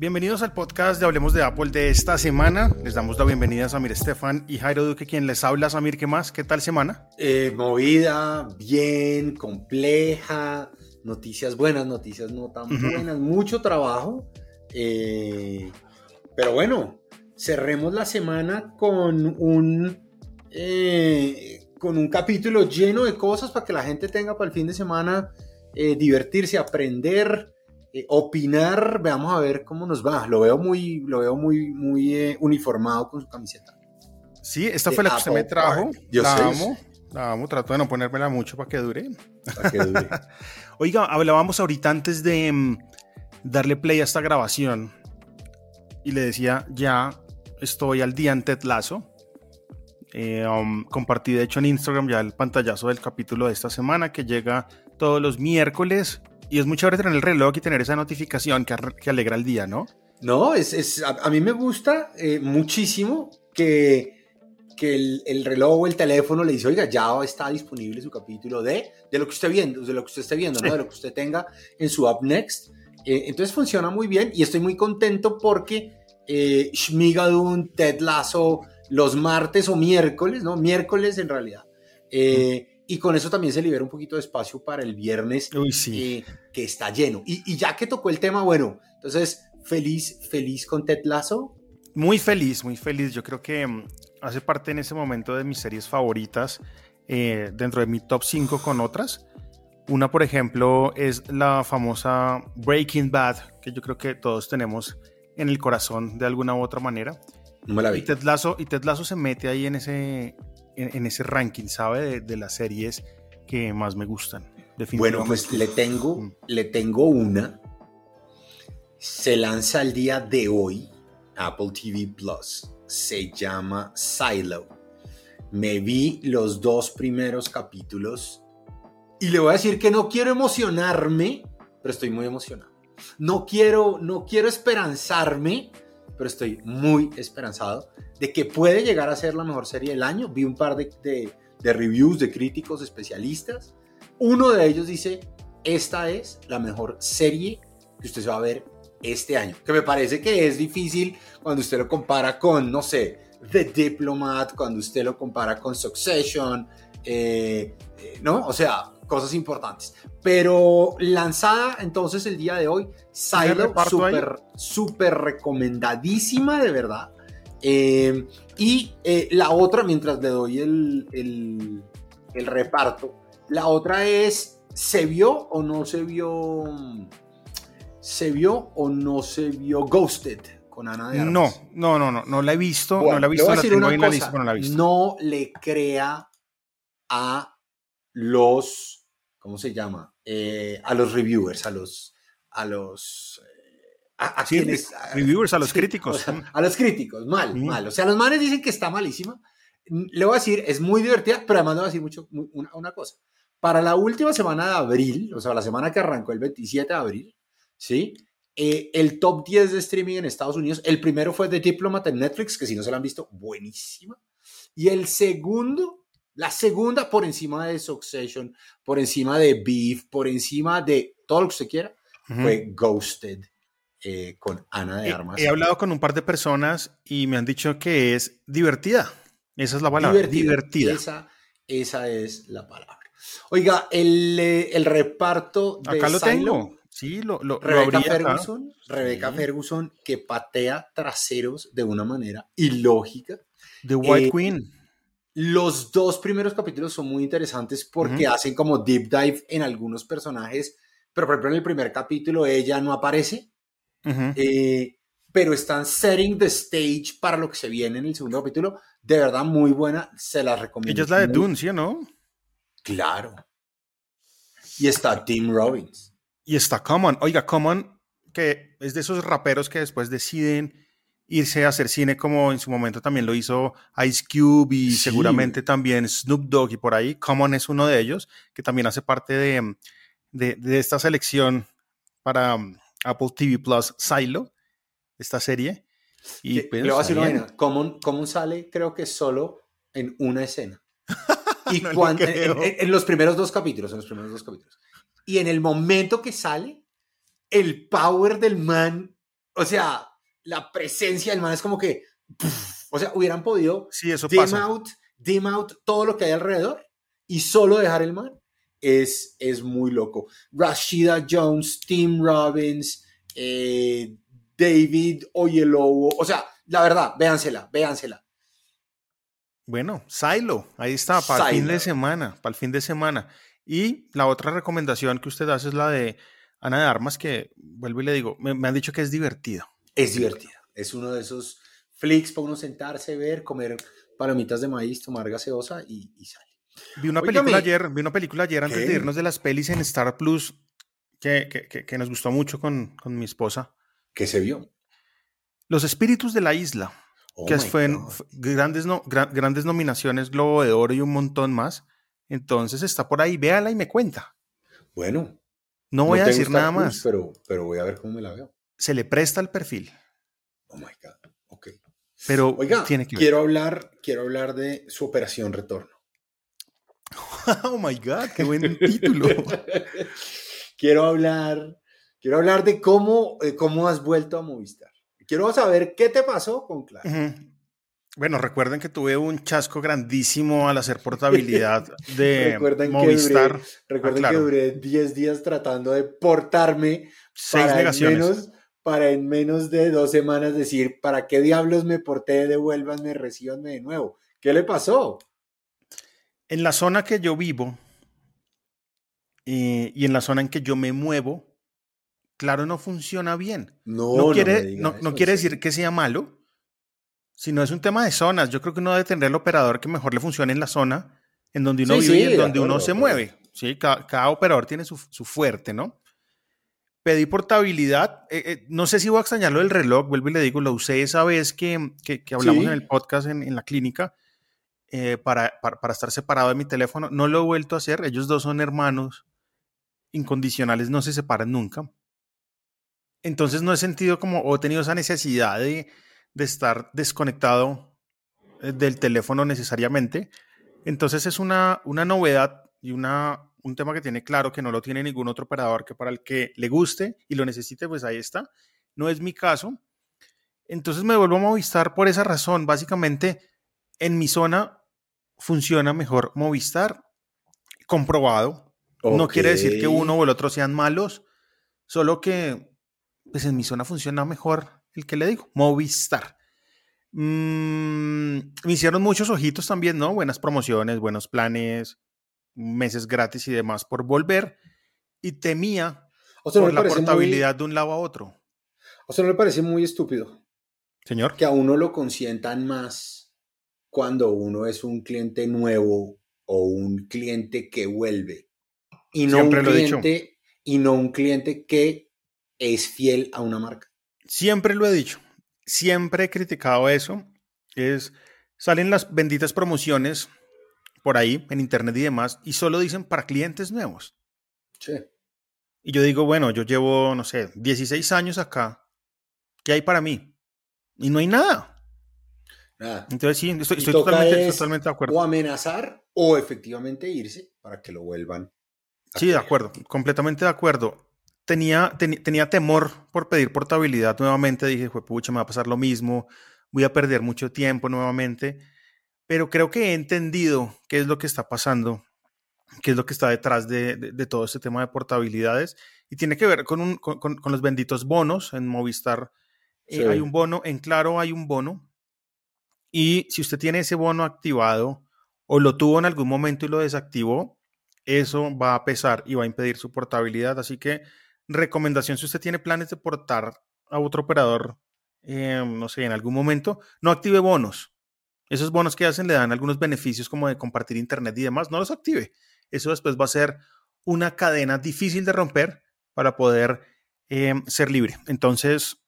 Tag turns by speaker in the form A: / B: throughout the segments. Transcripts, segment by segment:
A: Bienvenidos al podcast de Hablemos de Apple de esta semana. Les damos la bienvenida a Samir Estefan y Jairo Duque, quien les habla. Samir, ¿qué más? ¿Qué tal semana?
B: Eh, movida, bien, compleja, noticias buenas, noticias no tan buenas, mucho trabajo. Eh, pero bueno, cerremos la semana con un, eh, con un capítulo lleno de cosas para que la gente tenga para el fin de semana divertirse, aprender eh, opinar, veamos a ver cómo nos va. Lo veo muy, lo veo muy, muy eh, uniformado con su camiseta.
A: Sí, esta fue la que usted me trajo. Yo la amo, la amo, trato de no ponérmela mucho para que dure. Para que dure. Oiga, hablábamos ahorita antes de mm, darle play a esta grabación y le decía, ya estoy al día en Ted Lasso. Eh, um, compartí de hecho en Instagram ya el pantallazo del capítulo de esta semana que llega todos los miércoles y es muy chévere tener el reloj y tener esa notificación que, que alegra el día, ¿no?
B: No, es, es a, mí me gusta eh, muchísimo que, que el, el, reloj o el teléfono le dice, oiga, ya está disponible su capítulo de, de lo que usted viendo, de lo que usted esté viendo, ¿no? De lo que usted tenga en su Up Next. Eh, entonces funciona muy bien y estoy muy contento porque eh, Shmigadun, Ted Lasso, los martes o miércoles, ¿no? Miércoles en realidad. Eh, y con eso también se libera un poquito de espacio para el viernes
A: sí.
B: Que está lleno. Y, ya que tocó el tema, bueno, entonces feliz, feliz con Ted Lasso.
A: Muy feliz, muy feliz. Yo creo que mm, hace parte en ese momento de mis series favoritas eh, dentro de mi top 5 con otras. Una, por ejemplo, es la famosa Breaking Bad, que yo creo que todos tenemos en el corazón de alguna u otra manera.
B: No me la vi.
A: Y Ted Lasso, y Ted Lasso se mete ahí en ese, en, ese ranking, ¿sabe? De, las series que más me gustan.
B: Bueno, pues le tengo, mm. le tengo una. Se lanza el día de hoy, Apple TV Plus. Se llama Silo. Me vi los dos primeros capítulos y le voy a decir que no quiero emocionarme, pero estoy muy emocionado. No quiero, no quiero esperanzarme, pero estoy muy esperanzado de que puede llegar a ser la mejor serie del año. Vi un par de, reviews de críticos especialistas. Uno de ellos dice, esta es la mejor serie que usted se va a ver este año. Que me parece que es difícil cuando usted lo compara con, no sé, The Diplomat, cuando usted lo compara con Succession, eh, eh, ¿no? O sea, cosas importantes. Pero lanzada entonces el día de hoy, Silo, súper, súper recomendadísima, de verdad. Eh, y eh, la otra, mientras le doy el, el, el, reparto, la otra es, ¿se vio o no se vio? ¿Se vio o no se vio Ghosted? Con Ana de
A: Armas? No, no, no, no, no la he visto, no la he visto, la tengo en la lista,
B: no
A: la he visto.
B: No le crea a los ¿cómo se llama? Eh, a los reviewers, a los, a los,
A: eh, a, quienes, reviewers, a los críticos.
B: a los críticos, mal, mal. O sea, los manes dicen que está malísima. Le voy a decir, es muy divertida, pero además le voy a decir mucho, una, cosa. Para la última semana de abril, o sea, la semana que arrancó el 27 de abril, ¿sí? Eh, el top 10 de streaming en Estados Unidos, el primero fue The Diplomat en Netflix, que si no se lo han visto, buenísima. Y el segundo la segunda por encima de Succession, por encima de Beef, por encima de todo lo que usted quiera, fue Ghosted eh, con Ana de Armas.
A: He, hablado con un par de personas y me han dicho que es divertida. Esa es la palabra. Divertida.
B: Esa, esa es la palabra. Oiga, el, eh, el reparto
A: de Acá lo tengo. Sí, lo, lo
B: Rebecca Ferguson, Rebecca Ferguson que patea traseros de una manera ilógica.
A: The White eh, Queen.
B: Los dos primeros capítulos son muy interesantes porque hacen como deep dive en algunos personajes, pero por ejemplo en el primer capítulo ella no aparece, eh, pero están setting the stage para lo que se viene en el segundo capítulo. De verdad, muy buena, se la recomiendo.
A: Ella es la de Dune, ¿sí o no?
B: Claro. Y está Tim Robbins.
A: Y está Common. Oiga, Common, que es de esos raperos que después deciden irse a hacer cine como en su momento también lo hizo Ice Cube y seguramente también Snoop Dogg y por ahí. Common es uno de ellos, que también hace parte de, de, esta selección para um, Apple TV Plus Silo, esta serie.
B: Y pues, le voy a decir una Common, sale creo que solo en una escena. y cuando, en, los primeros dos capítulos, en los primeros dos capítulos. Y en el momento que sale, el power del man O sea, la presencia del man es como que, o sea, hubieran podido
A: sí, eso
B: dim out, dim out todo lo que hay alrededor y solo dejar el man. Es, es muy loco. Rashida Jones, Tim Robbins, eh, David Oyelowo, o sea, la verdad, véansela, véansela.
A: Bueno, Silo, ahí está, para el fin de semana, para el fin de semana. Y la otra recomendación que usted hace es la de Ana de Armas, que vuelvo y le digo, me, han dicho que es divertido.
B: Es divertido. Es uno de esos flicks para uno sentarse, ver, comer palomitas de maíz, tomar gaseosa y, sale.
A: Vi una película ayer, vi una película ayer antes de irnos de las pelis en Star Plus que, que, nos gustó mucho con, con mi esposa.
B: ¿Qué se vio?
A: Los espíritus de la isla, oh que fue grandes, no, grandes nominaciones, Globo de Oro y un montón más. Entonces está por ahí, véala y me cuenta.
B: Bueno.
A: No voy a decir nada más.
B: Pero, pero voy a ver cómo me la veo.
A: Se le presta el perfil.
B: Oh my God. Ok.
A: Pero
B: Oiga, tiene que quiero hablar, quiero hablar de su operación retorno.
A: oh my God, qué buen título.
B: quiero hablar, quiero hablar de cómo, eh, cómo has vuelto a Movistar. Quiero saber qué te pasó con Claro.
A: Bueno, recuerden que tuve un chasco grandísimo al hacer portabilidad de recuerden Movistar.
B: Que recuerden que duré 10 días tratando de portarme Seis para negaciones. En menos, para en menos de dos semanas decir, ¿para qué diablos me porté? Devuélvanme, recíbanme de nuevo. ¿Qué le pasó?
A: En la zona que yo vivo eh, y en la zona en que yo me muevo, claro, no funciona bien. No, no quiere, no, no quiere decir que sea malo si no es un tema de zonas, yo creo que uno debe tener el operador que mejor le funcione en la zona en donde uno vive y en donde uno se mueve. ¿sí? Cada, operador tiene su, fuerte, ¿no? Pedí portabilidad. Eh, eh, no sé si voy a extrañarlo del reloj, vuelvo y le digo, lo usé esa vez que, que, hablamos en el podcast en, la clínica eh, para, para, para, estar separado de mi teléfono. No lo he vuelto a hacer. Ellos dos son hermanos incondicionales, no se separan nunca. Entonces no he sentido como, o he tenido esa necesidad de de estar desconectado eh, del teléfono necesariamente. Entonces es una, una novedad y una, un tema que tiene claro que no lo tiene ningún otro operador que para el que le guste y lo necesite, pues ahí está. No es mi caso. Entonces me vuelvo a Movistar por esa razón. Básicamente, en mi zona funciona mejor Movistar, comprobado. No quiere decir que uno o el otro sean malos, solo que pues en mi zona funciona mejor el que le digo, Movistar. Mm, me hicieron muchos ojitos también, ¿no? Buenas promociones, buenos planes, meses gratis y demás por volver. Y temía por la portabilidad de un lado a otro.
B: O sea, ¿no le parece muy estúpido?
A: Señor.
B: Que a uno lo consientan más cuando uno es un cliente nuevo o un cliente que vuelve. Y no un cliente, y no un cliente que es fiel a una marca.
A: Siempre lo he dicho, siempre he criticado eso. Es, salen las benditas promociones por ahí en internet y demás y solo dicen para clientes nuevos.
B: Sí.
A: Y yo digo, bueno, yo llevo, no sé, 16 años acá. ¿Qué hay para mí? Y no hay nada. Nada. Entonces sí, estoy, totalmente, totalmente, de acuerdo.
B: O amenazar o efectivamente irse para que lo vuelvan.
A: Sí, de acuerdo, completamente de acuerdo tenía, tenía temor por pedir portabilidad nuevamente. Dije, pucha, me va a pasar lo mismo, voy a perder mucho tiempo nuevamente. Pero creo que he entendido qué es lo que está pasando, qué es lo que está detrás de, de, todo este tema de portabilidades. Y tiene que ver con, un, con, con, los benditos bonos en Movistar. Eh, hay un bono, en Claro hay un bono. Y si usted tiene ese bono activado o lo tuvo en algún momento y lo desactivó, eso va a pesar y va a impedir su portabilidad. Así que recomendación si usted tiene planes de portar a otro operador, eh, no sé, en algún momento, no active bonos. Esos bonos que hacen le dan algunos beneficios como de compartir internet y demás, no los active. Eso después va a ser una cadena difícil de romper para poder eh, ser libre. Entonces,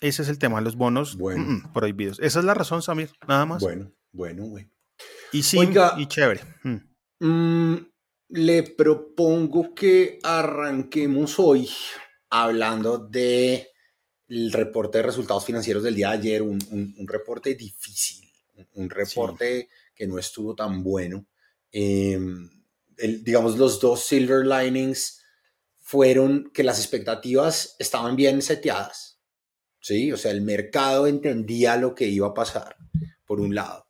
A: ese es el tema, los bonos bueno. prohibidos. Esa es la razón, Samir, nada más.
B: Bueno, bueno, bueno.
A: Y sí, y chévere.
B: Mm. Le propongo que arranquemos hoy hablando de el reporte de resultados financieros del día de ayer, un, reporte difícil, un, reporte que no estuvo tan bueno. Em, digamos, los dos silver linings fueron que las expectativas estaban bien seteadas, ¿sí? O sea, el mercado entendía lo que iba a pasar, por un lado.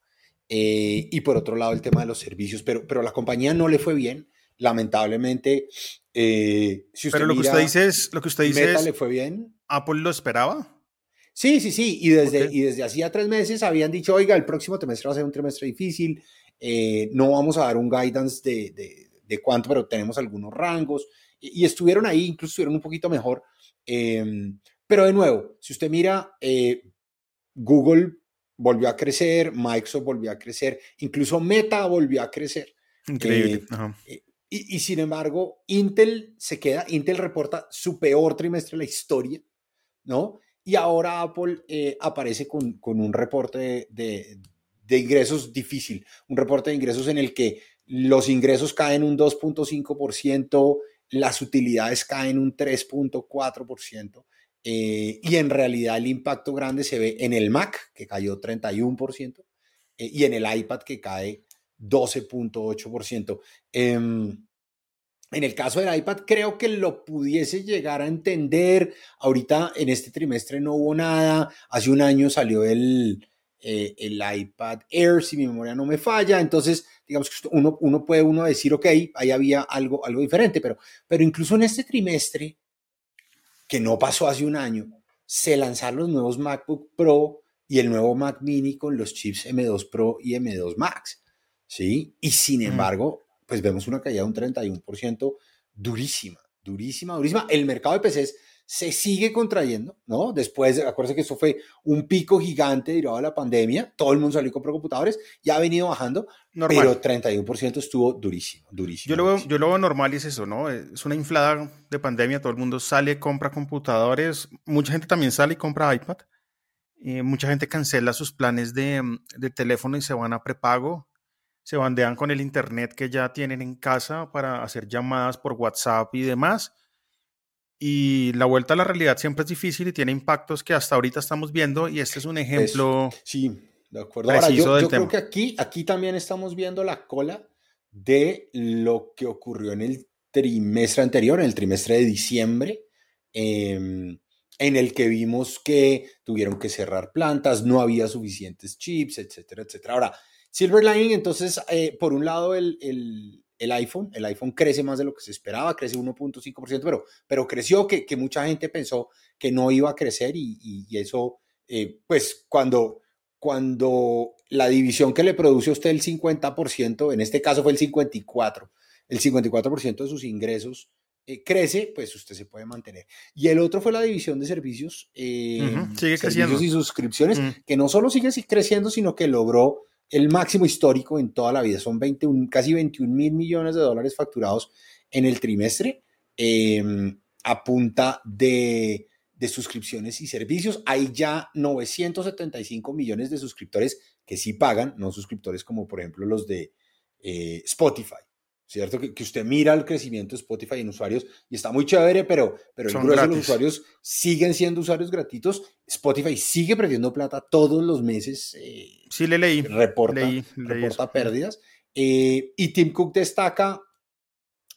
B: Eh, y por otro lado, el tema de los servicios, pero, pero la compañía no le fue bien. Lamentablemente,
A: eh, si usted Pero lo que usted dice es, lo que usted dice
B: Meta le fue bien.
A: ¿Apple lo esperaba?
B: Sí, sí, sí. Y desde, y desde hacía tres meses habían dicho, oiga, el próximo trimestre va a ser un trimestre difícil, eh, no vamos a dar un guidance de, de, de, cuánto, pero tenemos algunos rangos. Y, estuvieron ahí, incluso estuvieron un poquito mejor. Em, pero de nuevo, si usted mira, eh, Google volvió a crecer, Microsoft volvió a crecer, incluso Meta volvió a crecer.
A: Increíble.
B: Y, sin embargo, Intel se queda, Intel reporta su peor trimestre en la historia, ¿no? Y ahora Apple eh, aparece con, con, un reporte de, de, ingresos difícil, un reporte de ingresos en el que los ingresos caen un 2.5%, las utilidades caen un 3.4%, eh, y en realidad el impacto grande se ve en el Mac, que cayó 31%, eh, y en el iPad, que cae 12.8%. Em, en el caso del iPad, creo que lo pudiese llegar a entender. Ahorita en este trimestre no hubo nada. Hace un año salió el, eh, el iPad Air, si mi memoria no me falla. Entonces, digamos que uno, uno puede uno decir, ok, ahí había algo, algo diferente, pero, pero incluso en este trimestre, que no pasó hace un año, se lanzaron los nuevos MacBook Pro y el nuevo Mac Mini con los chips M2 Pro y M2 Max. ¿sí? Y sin embargo, pues vemos una caída de un 31% durísima, durísima, durísima. El mercado de PCs se sigue contrayendo, ¿no? Después, acuérdense que eso fue un pico gigante derivado de la pandemia, todo el mundo salió con computadores, ya ha venido bajando, normal. pero 31% estuvo durísimo, durísimo.
A: Yo lo, veo, yo lo veo normal y es eso, ¿no? Es una inflada de pandemia, todo el mundo sale, compra computadores, mucha gente también sale y compra iPad, eh, mucha gente cancela sus planes de, de teléfono y se van a prepago, se bandean con el internet que ya tienen en casa para hacer llamadas por WhatsApp y demás. Y la vuelta a la realidad siempre es difícil y tiene impactos que hasta ahorita estamos viendo y este es un ejemplo.
B: sí, de acuerdo. Ahora, yo, yo creo que aquí, aquí también estamos viendo la cola de lo que ocurrió en el trimestre anterior, en el trimestre de diciembre, em, en el que vimos que tuvieron que cerrar plantas, no había suficientes chips, etcétera, etcétera. Ahora, Silver Lining, entonces, eh, por un lado, el, el, iPhone, el iPhone crece más de lo que se esperaba, crece 1.5%, pero, pero creció que, que, mucha gente pensó que no iba a crecer y, y, eso, eh, pues cuando, cuando la división que le produce a usted el 50%, en este caso fue el 54%, el 54% de sus ingresos eh, crece, pues usted se puede mantener. Y el otro fue la división de servicios,
A: sigue
B: servicios y suscripciones, mm. que no solo sigue creciendo, sino que logró el máximo histórico en toda la vida. Son 21, casi 21 mil millones de dólares facturados en el trimestre em, a punta de, suscripciones y servicios. Hay ya 975 millones de suscriptores que sí pagan, no suscriptores como por ejemplo los de eh, Spotify. ¿Cierto? Que, usted mira el crecimiento de Spotify en usuarios y está muy chévere, pero, pero el grueso de los usuarios siguen siendo usuarios gratuitos. Spotify sigue perdiendo plata todos los meses.
A: Eh, sí, le leí.
B: Reporta, reporta pérdidas. Eh, y Tim Cook destaca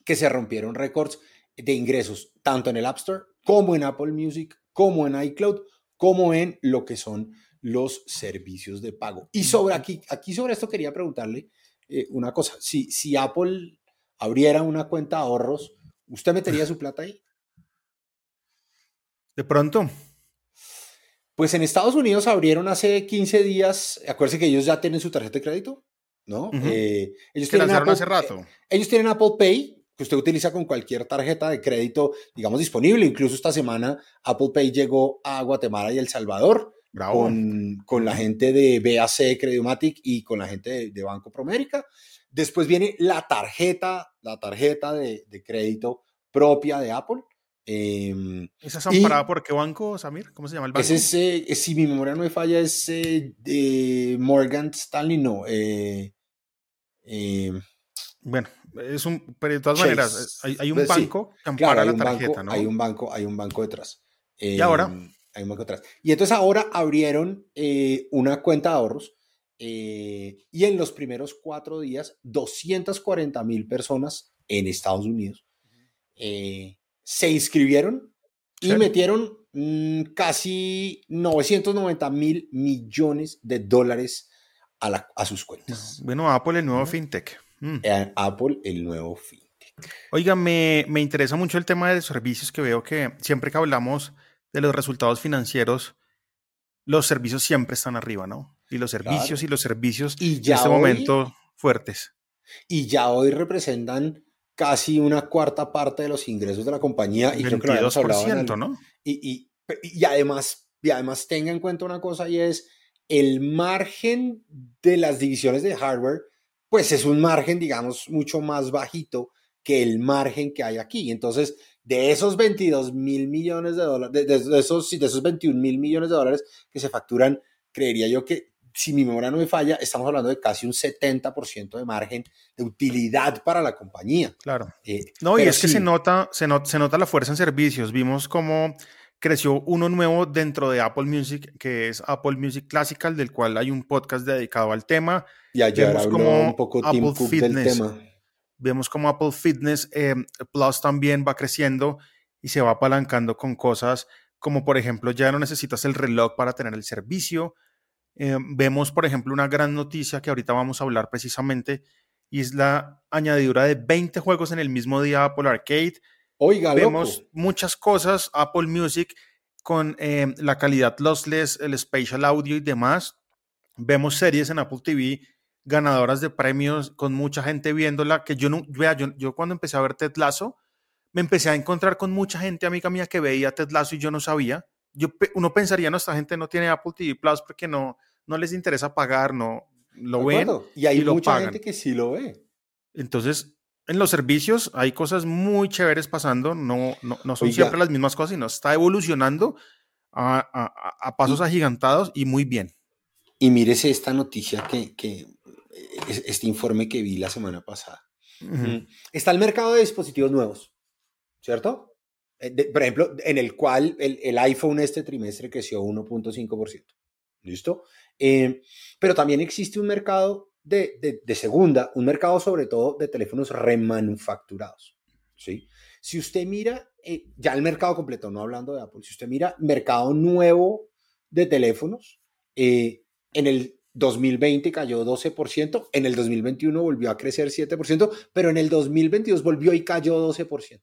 B: que se rompieron récords de ingresos, tanto en el App Store como en Apple Music, como en iCloud, como en lo que son los servicios de pago. Y sobre aquí, aquí sobre esto quería preguntarle eh, una cosa, si, si Apple abriera una cuenta de ahorros, ¿usted metería su plata ahí?
A: De pronto.
B: Pues en Estados Unidos abrieron hace 15 días, acuérdense que ellos ya tienen su tarjeta de crédito, ¿no?
A: Eh, ellos tienen Apple, hace rato.
B: ellos tienen Apple Pay, que usted utiliza con cualquier tarjeta de crédito, digamos, disponible. Incluso esta semana Apple Pay llegó a Guatemala y El Salvador. Con, con, la gente de BAC Crediomatic y con la gente de, Banco Promérica. Después viene la tarjeta, la tarjeta de, crédito propia de Apple. Eh,
A: ¿Esa es amparada por qué banco, Samir? ¿Cómo se llama el banco?
B: Ese, si mi memoria no me falla, es de Morgan Stanley, no. Eh,
A: eh, bueno, es un, pero de todas maneras, hay, un pues banco que ampara la tarjeta, ¿no?
B: Hay un banco, hay un banco detrás.
A: y ahora.
B: Hay un banco detrás. Y entonces ahora abrieron una cuenta de ahorros eh, y en los primeros cuatro días, 240 mil personas en Estados Unidos eh, se inscribieron y metieron mm, casi 990 mil millones de dólares a, a sus cuentas.
A: Bueno, Apple el nuevo fintech.
B: Mm. Eh, Apple el nuevo fintech.
A: Oiga, me, me interesa mucho el tema de servicios que veo que siempre que hablamos de los resultados financieros, los servicios siempre están arriba, ¿no? Y los servicios y los servicios y ya en este momento fuertes.
B: Y ya hoy representan casi una cuarta parte de los ingresos de la compañía. Y
A: 22%, ¿no?
B: Y, y, además, y además tenga en cuenta una cosa y es el margen de las divisiones de hardware, pues es un margen, digamos, mucho más bajito que el margen que hay aquí. Entonces, de esos 22 mil millones de dólares, de, esos, de esos 21 mil millones de dólares que se facturan, creería yo que si mi memoria no me falla, estamos hablando de casi un 70% de margen de utilidad para la compañía.
A: Claro. Eh, no, y es que se nota, se, se nota la fuerza en servicios. Vimos cómo creció uno nuevo dentro de Apple Music, que es Apple Music Classical, del cual hay un podcast dedicado al tema.
B: Y ayer Vemos como un poco Apple Fitness, del tema.
A: Vemos como Apple Fitness eh, Plus también va creciendo y se va apalancando con cosas como, por ejemplo, ya no necesitas el reloj para tener el servicio eh, vemos, por ejemplo, una gran noticia que ahorita vamos a hablar precisamente y es la añadidura de 20 juegos en el mismo día Apple Arcade.
B: Oiga,
A: vemos muchas cosas, Apple Music con eh, la calidad lossless, el spatial audio y demás. Vemos series en Apple TV ganadoras de premios con mucha gente viéndola, que yo no, vea, yo, yo cuando empecé a ver Ted Lasso, me empecé a encontrar con mucha gente amiga mía que veía Ted Lasso y yo no sabía. Yo, uno pensaría, no, esta gente no tiene Apple TV Plus porque no, no les interesa pagar, no lo ven.
B: Y hay mucha gente que sí lo ve.
A: Entonces, en los servicios hay cosas muy chéveres pasando, no, no, son siempre las mismas cosas, sino está evolucionando a, pasos agigantados y muy bien.
B: Y mírese esta noticia que, que este informe que vi la semana pasada. Mm. Está el mercado de dispositivos nuevos, ¿cierto? Eh, por ejemplo, en el cual el, el iPhone este trimestre creció 1.5%. ¿Listo? Eh, pero también existe un mercado de, de, segunda, un mercado sobre todo de teléfonos remanufacturados. ¿sí? Si usted mira, eh, ya el mercado completo, no hablando de Apple, si usted mira mercado nuevo de teléfonos, eh, en el 2020 cayó 12%, en el 2021 volvió a crecer 7%, pero en el 2022 volvió y cayó 12%.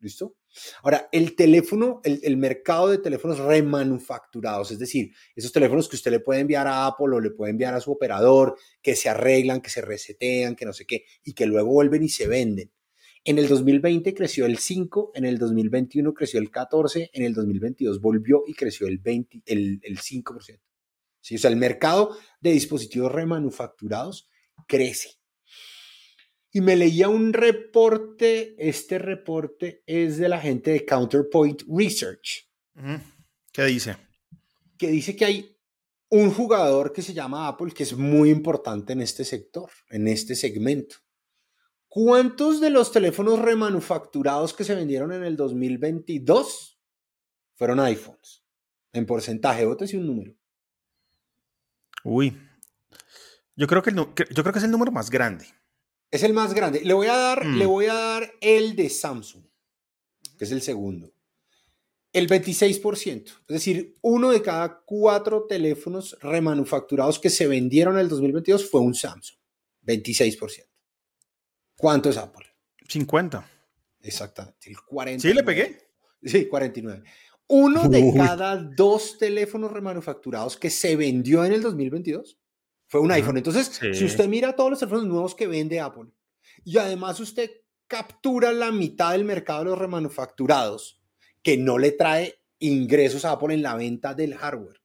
B: ¿Listo? Ahora, el teléfono, el, mercado de teléfonos remanufacturados, es decir, esos teléfonos que usted le puede enviar a Apple o le puede enviar a su operador, que se arreglan, que se resetean, que no sé qué, y que luego vuelven y se venden. En el 2020 creció el 5, en el 2021 creció el 14, en el 2022 volvió y creció el, 20, el, 5%. ¿Sí? O sea, el mercado de dispositivos remanufacturados crece. Y me leía un reporte, este reporte es de la gente de Counterpoint Research.
A: ¿Qué dice?
B: Que dice que hay un jugador que se llama Apple que es muy importante en este sector, en este segmento. ¿Cuántos de los teléfonos remanufacturados que se vendieron en el 2022 fueron iPhones? En porcentaje, si un número.
A: Uy, yo creo, que yo creo que es el número más grande.
B: Es el más grande. Le voy a dar, le mm. voy a dar el de Samsung, que es el segundo. El 26%. Es decir, uno de cada cuatro teléfonos remanufacturados que se vendieron en el 2022 fue un Samsung. 26%. ¿Cuánto es Apple?
A: 50.
B: Exactamente. El 40.
A: ¿Sí le pegué?
B: Sí, 49. Uno de cada dos teléfonos remanufacturados que se vendió en el 2022 fue un iPhone. Entonces, si usted mira todos los teléfonos nuevos que vende Apple y además usted captura la mitad del mercado de los remanufacturados que no le trae ingresos a Apple en la venta del hardware.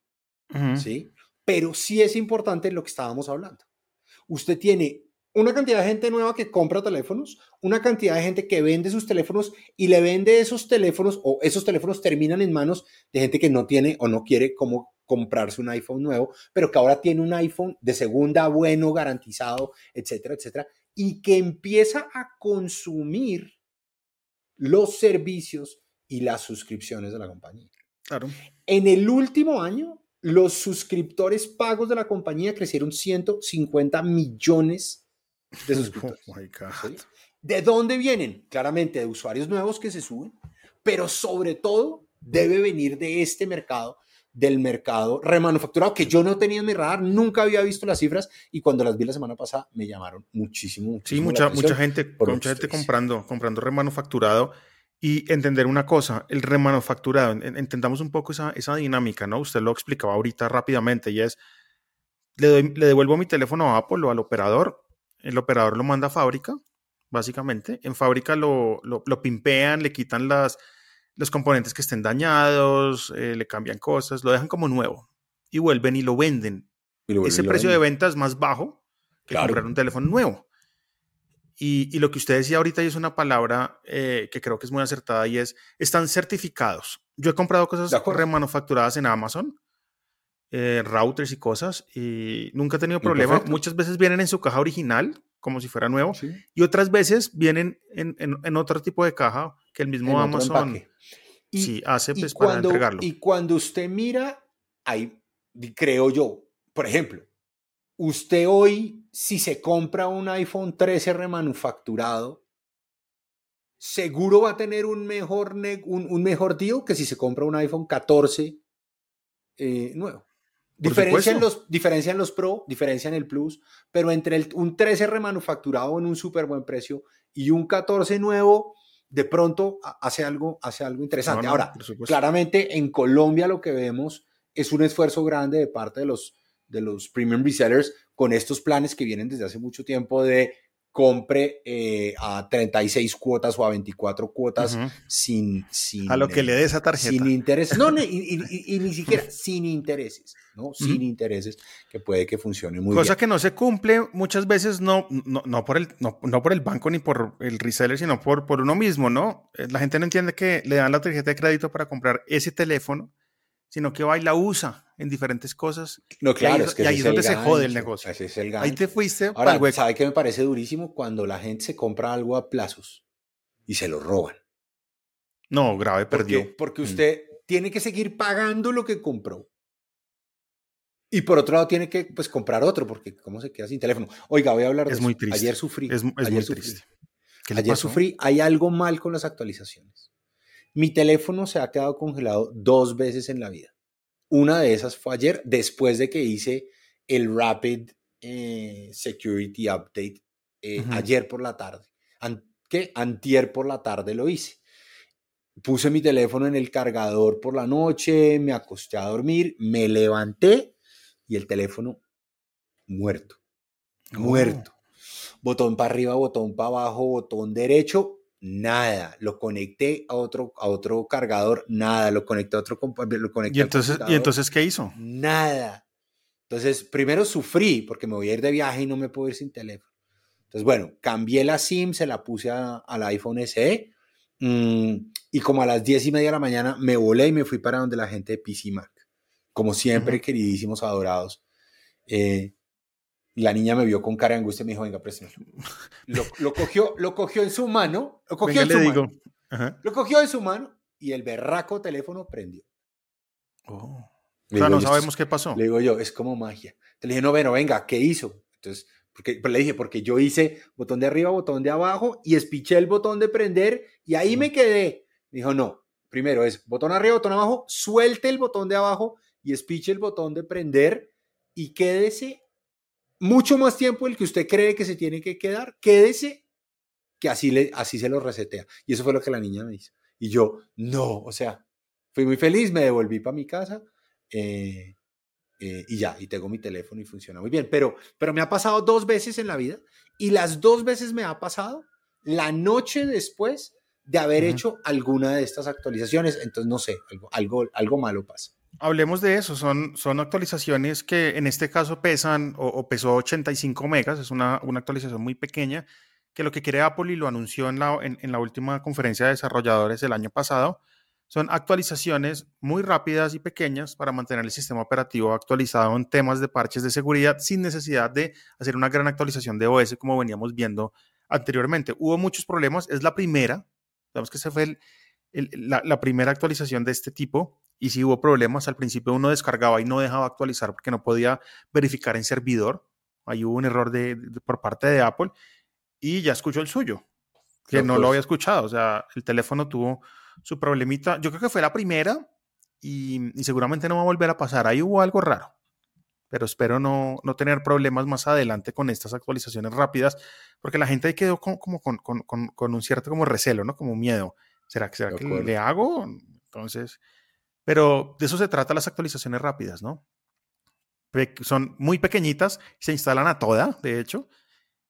B: ¿Sí? Pero sí es importante lo que estábamos hablando. Usted tiene una cantidad de gente nueva que compra teléfonos, una cantidad de gente que vende sus teléfonos y le vende esos teléfonos o esos teléfonos terminan en manos de gente que no tiene o no quiere como comprarse un iPhone nuevo, pero que ahora tiene un iPhone de segunda, bueno, garantizado, etcétera, etcétera, y que empieza a consumir los servicios y las suscripciones de la compañía.
A: Claro.
B: En el último año, los suscriptores pagos de la compañía crecieron 150 millones de suscriptores. Oh ¿De dónde vienen? Claramente de usuarios nuevos que se suben, pero sobre todo debe venir de este mercado, del mercado remanufacturado, que yo no tenía en mi radar, nunca había visto las cifras y cuando las vi la semana pasada me llamaron muchísimo. muchísimo
A: sí, mucha, mucha gente, mucha gente comprando, comprando remanufacturado y entender una cosa, el remanufacturado, entendamos un poco esa, esa dinámica, ¿no? Usted lo explicaba ahorita rápidamente y es, le, le devuelvo mi teléfono a Apple o al operador, el operador lo manda a fábrica, básicamente. En fábrica lo, lo, pimpean, le quitan las, los componentes que estén dañados, eh, le cambian cosas, lo dejan como nuevo y vuelven y lo venden. Ese precio de venta es más bajo que comprar un teléfono nuevo. Y, y, lo que usted decía ahorita y es una palabra eh, que creo que es muy acertada y es, están certificados. Yo he comprado cosas remanufacturadas en Amazon, eh, routers y cosas, y nunca he tenido problema. Muchas veces vienen en su caja original, como si fuera nuevo, y otras veces vienen en, en, otro tipo de caja que el mismo Amazon y, hace pues, para entregarlo.
B: Y cuando usted mira, ahí creo yo, por ejemplo, usted hoy, si se compra un iPhone 13 remanufacturado, seguro va a tener un mejor, un, un mejor deal que si se compra un iPhone 14 eh, nuevo. Diferencian los, diferencian los Pro, diferencian el Plus, pero entre el, un 13 remanufacturado en un súper buen precio y un 14 nuevo, de pronto hace algo, hace algo interesante. Ahora, claramente en Colombia lo que vemos es un esfuerzo grande de parte de los, de los premium resellers con estos planes que vienen desde hace mucho tiempo de compre eh, a 36 cuotas o a 24 cuotas sin, sin...
A: A lo que le dé esa tarjeta.
B: Sin intereses. No, y, ni siquiera sin intereses, ¿no? Sin intereses, que puede que funcione muy
A: bien.
B: Cosa
A: que no se cumple muchas veces no, no, no por, el, no, no, por el banco ni por el reseller, sino por, por uno mismo, ¿no? Eh, la gente no entiende que le dan la tarjeta de crédito para comprar ese teléfono, sino que va y la usa en diferentes cosas.
B: No, claro,
A: y ahí, es, donde se jode el negocio. Ahí te fuiste.
B: Ahora, ¿sabe qué me parece durísimo? Cuando la gente se compra algo a plazos y se lo roban.
A: No, grave, perdió.
B: Porque mm. usted tiene que seguir pagando lo que compró. Y por otro lado tiene que pues, comprar otro, porque ¿cómo se queda sin teléfono? Oiga, voy a hablar de
A: es Muy triste.
B: Ayer sufrí.
A: Es,
B: ayer
A: muy
B: sufrí.
A: triste.
B: Ayer sufrí. Hay algo mal con las actualizaciones. Mi teléfono se ha quedado congelado dos veces en la vida. Una de esas fue ayer, después de que hice el Rapid eh, Security Update eh, ayer por la tarde. ¿Qué? Antier por la tarde lo hice. Puse mi teléfono en el cargador por la noche, me acosté a dormir, me levanté y el teléfono muerto. Oh. Muerto. Botón para arriba, botón para abajo, botón derecho, nada. Lo conecté a otro, a otro cargador, nada. Lo conecté a otro lo conecté
A: ¿Y entonces, ¿Y entonces qué hizo?
B: Nada. Entonces, primero sufrí porque me voy a ir de viaje y no me puedo ir sin teléfono. Entonces, bueno, cambié la SIM, se la puse al iPhone SE mm, y como a las diez y media de la mañana me volé y me fui para donde la gente de PC Mac. Como siempre, queridísimos, adorados. Eh, y la niña me vio con cara de angustia y me dijo, venga, préstame. Lo, lo, cogió, lo cogió en su mano, lo cogió en su mano. Lo cogió en su mano y el berraco teléfono prendió.
A: Oh. O sea, no sabemos qué pasó.
B: Le digo yo, es como magia. Te le dije, no, bueno, venga, ¿qué hizo? Entonces, porque, pues le dije, porque yo hice botón de arriba, botón de abajo y espiché el botón de prender y ahí me quedé. Me dijo, no, primero es botón arriba, botón abajo, suelte el botón de abajo y espiche el botón de prender y quédese mucho más tiempo el que usted cree que se tiene que quedar, quédese, que así, le, así se lo resetea. Y eso fue lo que la niña me hizo. Y yo, no, o sea, fui muy feliz, me devolví para mi casa eh, eh, y ya, y tengo mi teléfono y funciona muy bien. Pero, pero me ha pasado dos veces en la vida y las dos veces me ha pasado la noche después de haber hecho alguna de estas actualizaciones. Entonces, no sé, algo, algo, algo malo pasa.
A: Hablemos de eso, son, son actualizaciones que en este caso pesan o, pesó 85 megas, es una, una, actualización muy pequeña, que lo que quiere Apple y lo anunció en la, en, la última conferencia de desarrolladores del año pasado, son actualizaciones muy rápidas y pequeñas para mantener el sistema operativo actualizado en temas de parches de seguridad sin necesidad de hacer una gran actualización de OS como veníamos viendo anteriormente. Hubo muchos problemas, es la primera, digamos que esa fue la primera actualización de este tipo y si hubo problemas, al principio uno descargaba y no dejaba actualizar porque no podía verificar en servidor. Ahí hubo un error de, por parte de Apple y ya escuchó el suyo, que no, lo había escuchado. O sea, el teléfono tuvo, su problemita. Yo creo que fue la primera y, seguramente no va a volver a pasar. Ahí hubo algo raro. Pero espero no, no, tener problemas más adelante con estas actualizaciones rápidas, porque la gente ahí quedó con, como con, con, con, un cierto como recelo, ¿no? Como miedo. ¿Será, será que le hago? Entonces, pero de eso se trata las actualizaciones rápidas, ¿no? son muy pequeñitas, se instalan a toda, de hecho,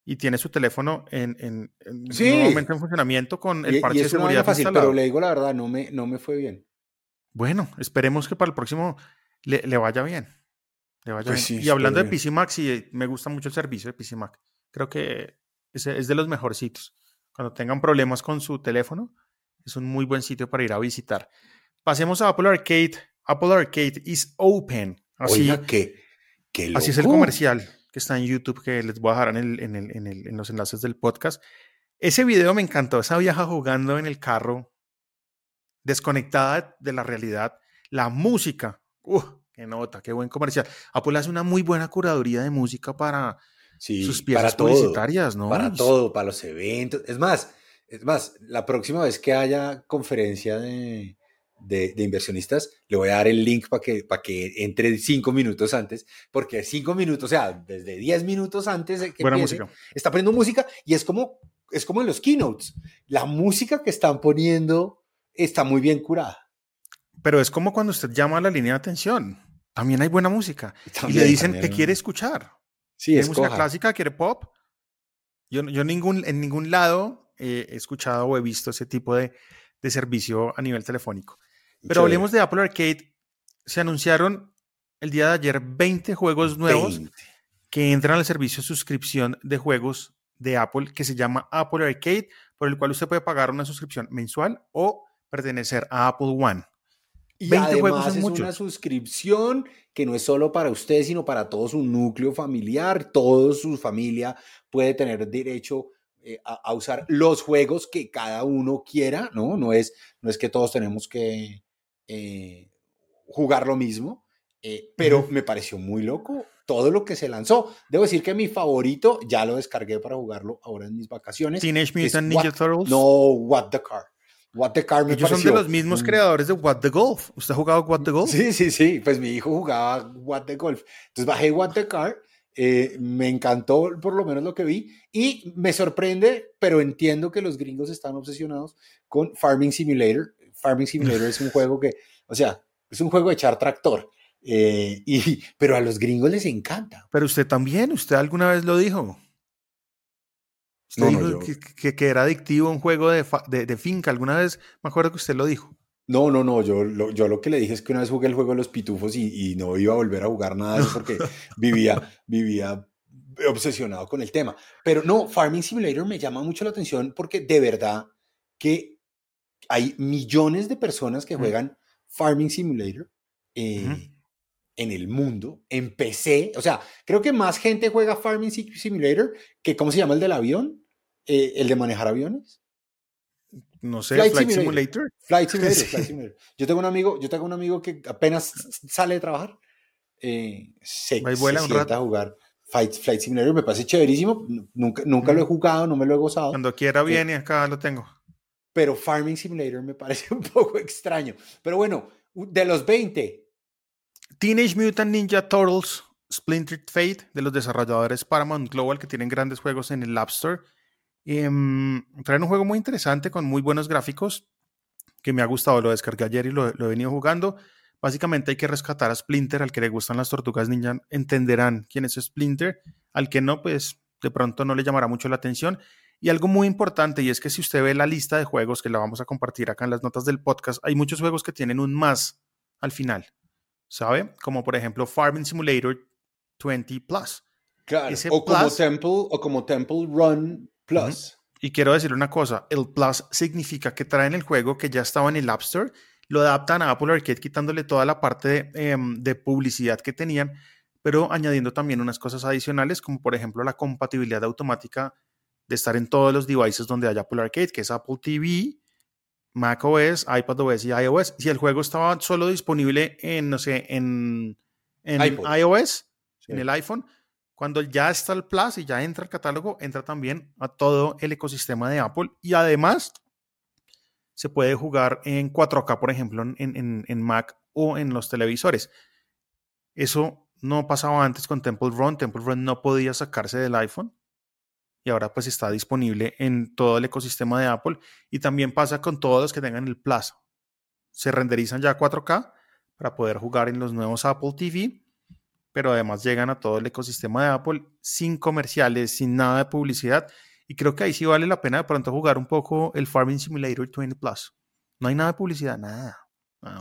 A: y tiene su teléfono en, en, en en funcionamiento con el parche de seguridad
B: fácil, pero le digo la verdad, no me, no me fue bien.
A: Bueno, esperemos que para el próximo le, le vaya bien. Le vaya pues bien. y hablando de PC Mac, sí, me gusta mucho el servicio de PC Mac. Creo que es, es de los mejorcitos. Cuando tengan problemas con su teléfono, es un muy buen sitio para ir a visitar. Pasemos a Apple Arcade. Apple Arcade is open.
B: Así, Oiga, que
A: Así es el comercial que está en YouTube, que les voy a dejar en, en, los enlaces del podcast. Ese video me encantó, esa vieja jugando en el carro, desconectada de la realidad, la música, ¡uh! ¡Qué nota! ¡Qué buen comercial! Apple hace una muy buena curaduría de música para sus piezas publicitarias, ¿no?
B: Para todo, para los eventos. Es más, es más, la próxima vez que haya conferencia de, de, inversionistas, le voy a dar el link para que, para que entre cinco minutos antes, porque cinco minutos, o sea, desde diez minutos antes de que está poniendo música y es como, es como en los keynotes. La música que están poniendo está muy bien curada.
A: Pero es como cuando usted llama a la línea de atención. También hay buena música. y le dicen que quiere escuchar.
B: Sí, es
A: música clásica? ¿Quiere pop? Yo, yo ningún, en ningún lado he escuchado o he visto ese tipo de, de servicio a nivel telefónico. Pero hablemos de Apple Arcade. Se anunciaron el día de ayer 20 juegos nuevos que entran al servicio de suscripción de juegos de Apple que se llama Apple Arcade, por el cual usted puede pagar una suscripción mensual o pertenecer a Apple One.
B: Y 20 juegos es una suscripción que no es solo para usted, sino para todo su núcleo familiar, toda su familia puede tener derecho eh, a, usar los juegos que cada uno quiera, ¿no? No es, no es que todos tenemos que, eh, jugar lo mismo, eh, pero me pareció muy loco todo lo que se lanzó. Debo decir que mi favorito ya lo descargué para jugarlo ahora en mis vacaciones.
A: Teenage Mutant Ninja Turtles.
B: No, What the Car. What the Car me
A: Ellos son de los mismos creadores de What the Golf. ¿Usted ha jugado What the Golf?
B: Sí, sí, sí. Pues mi hijo jugaba What the Golf. Entonces bajé What the Car. Eh, me encantó por lo menos lo que vi y me sorprende, pero entiendo que los gringos están obsesionados con Farming Simulator Farming Simulator es un juego que, o sea, es un juego de echar tractor. Eh, y, pero a los gringos les encanta.
A: Pero usted también, usted alguna vez lo dijo. Usted dijo que, que, era adictivo un juego de, de, finca. Alguna vez me acuerdo que usted lo dijo.
B: No, no, no. Yo lo, yo lo que le dije es que una vez jugué el juego de los pitufos y, y no iba a volver a jugar nada de eso porque vivía, vivía obsesionado con el tema. Pero no, Farming Simulator me llama mucho la atención porque de verdad que hay millones de personas que juegan Farming Simulator eh, en el mundo, en PC. O sea, creo que más gente juega Farming Simulator que, ¿cómo se llama el del avión? Eh, el de manejar aviones.
A: No sé, Flight, Simulator.
B: Flight Simulator, Yo tengo un amigo, yo tengo un amigo que apenas sale de trabajar, eh, se, se a jugar Flight, Flight Simulator. Me parece chéverísimo. Nunca, nunca lo he jugado, no me lo he gozado.
A: Cuando quiera viene, acá lo tengo
B: pero Farming Simulator me parece un poco extraño. Pero bueno, de los 20.
A: Teenage Mutant Ninja Turtles Splintered Fate, de los desarrolladores Paramount Global, que tienen grandes juegos en el App Store. Em, traen un juego muy interesante con muy buenos gráficos, que me ha gustado, lo descargué ayer y lo, lo he venido jugando. Básicamente hay que rescatar a Splinter, al que le gustan las tortugas ninja, entenderán quién es Splinter, al que no, pues de pronto no le llamará mucho la atención. Y algo muy importante, y es que si usted ve la lista de juegos que la vamos a compartir acá en las notas del podcast, hay muchos juegos que tienen un más al final, ¿sabe? Como por ejemplo Farming Simulator 20 Plus.
B: Claro, o como Temple o como Temple Run Plus.
A: Y quiero decir una cosa, el Plus significa que traen el juego que ya estaba en el App Store, lo adaptan a Apple Arcade quitándole toda la parte de, em, de publicidad que tenían, pero añadiendo también unas cosas adicionales, como por ejemplo la compatibilidad automática de estar en todos los devices donde haya Apple Arcade, que es Apple TV, Mac OS, iPad OS y iOS. Si el juego estaba solo disponible en, no sé, en, iOS, en el iPhone, cuando ya está el Plus y ya entra el catálogo, entra también a todo el ecosistema de Apple. Y además, se puede jugar en 4K, por ejemplo, en, en, Mac o en los televisores. Eso no pasaba antes con Temple Run. Temple Run no podía sacarse del iPhone y ahora pues está disponible en todo el ecosistema de Apple y también pasa con todos los que tengan el Plus. Se renderizan ya 4K para poder jugar en los nuevos Apple TV, pero además llegan a todo el ecosistema de Apple sin comerciales, sin nada de publicidad y creo que ahí sí vale la pena de pronto jugar un poco el Farming Simulator 20 Plus. No hay nada de publicidad, nada.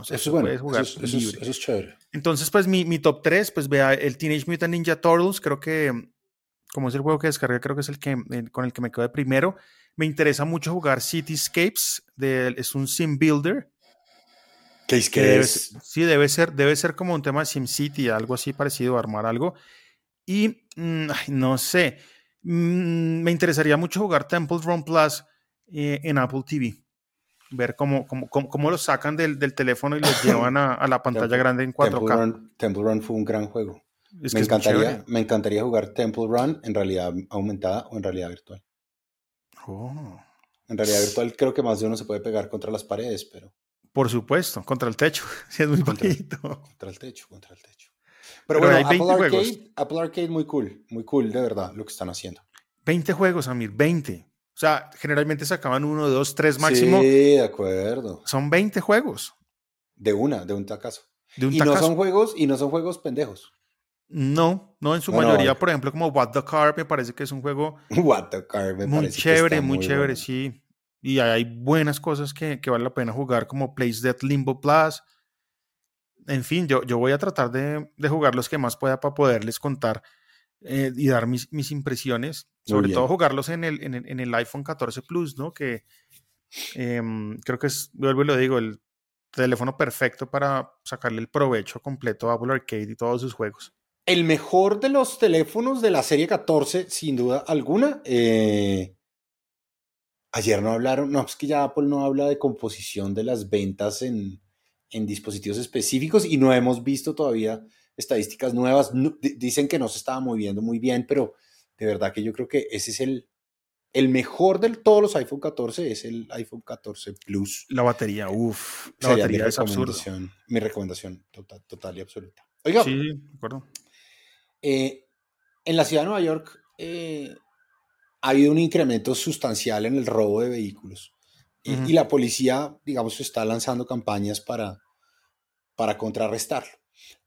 B: eso es bueno, jugar eso, es, chévere.
A: Entonces, pues mi, mi, top 3, pues vea el Teenage Mutant Ninja Turtles, creo que, como es el juego que descargué, creo que es el que con el que me quedo de primero. Me interesa mucho jugar Cityscapes, de, es un sim builder.
B: ¿Qué es que es?
A: sí, debe ser, debe ser como un tema de SimCity, algo así parecido, armar algo. Y mm, no sé, Mm, me interesaría mucho jugar Temple Run Plus eh, en Apple TV. Ver cómo, cómo, cómo, lo sacan del, del, teléfono y lo llevan a, la pantalla grande en 4K.
B: Temple Run, fue un gran juego. Me, encantaría, me encantaría jugar Temple Run en realidad aumentada o en realidad virtual.
A: Oh.
B: En realidad virtual creo que más de uno se puede pegar contra las paredes, pero...
A: Por supuesto, contra el techo. Sí, es muy
B: contra,
A: bonito.
B: Contra el techo, contra el techo. Pero, bueno, Apple Arcade, Apple Arcade muy cool, muy cool de verdad lo que están haciendo.
A: 20 juegos, Amir, 20. O sea, generalmente sacaban uno, dos, tres máximo.
B: Sí, de acuerdo.
A: Son 20 juegos.
B: De una, de un tacazo. De un y no son juegos, y no son juegos pendejos.
A: No, no en su mayoría, por ejemplo, como What the Car, me parece que es un juego
B: What the Car, me
A: muy chévere, muy, chévere, sí. Y hay buenas cosas que, que, vale la pena jugar, como Place Dead Limbo Plus, en fin, yo, yo voy a tratar de, jugar los que más pueda para poderles contar eh, y dar mis, mis impresiones. Sobre todo jugarlos en el, en, el, iPhone 14 Plus, ¿no? Que em, creo que es, vuelvo y lo digo, el teléfono perfecto para sacarle el provecho completo a Apple Arcade y todos sus juegos.
B: El mejor de los teléfonos de la serie 14, sin duda alguna. Eh, ayer no hablaron, no, es que ya Apple no habla de composición de las ventas en, en dispositivos específicos y no hemos visto todavía estadísticas nuevas. dicen que no se estaba moviendo muy bien, pero de verdad que yo creo que ese es el, el mejor de todos los iPhone 14, es el iPhone 14 Plus.
A: La batería, uff, la batería es absurda.
B: Mi recomendación total, total y absoluta. Oiga,
A: sí, de acuerdo.
B: Eh, en la ciudad de Nueva York eh, ha habido un incremento sustancial en el robo de vehículos. Y la policía, digamos, está lanzando campañas para, para contrarrestarlo.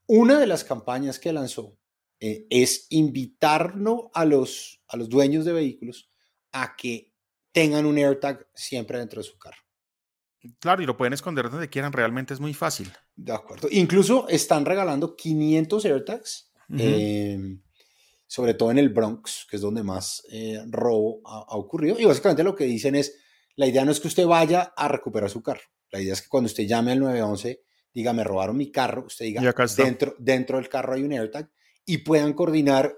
B: Una de las campañas que lanzó eh, es invitarnos a los, a los dueños de vehículos a que tengan un AirTag siempre dentro de su carro.
A: Claro, y lo pueden esconder donde quieran, realmente es muy fácil.
B: De acuerdo. Incluso están regalando 500 AirTags, em, sobre todo en el Bronx, que es donde más eh, robo ha, ha, ocurrido. Y básicamente lo que dicen es, la idea no es que usted vaya a recuperar su carro. La idea es que cuando usted llame al 911, diga, me robaron mi carro, usted diga, dentro, dentro del carro hay un AirTag y puedan coordinar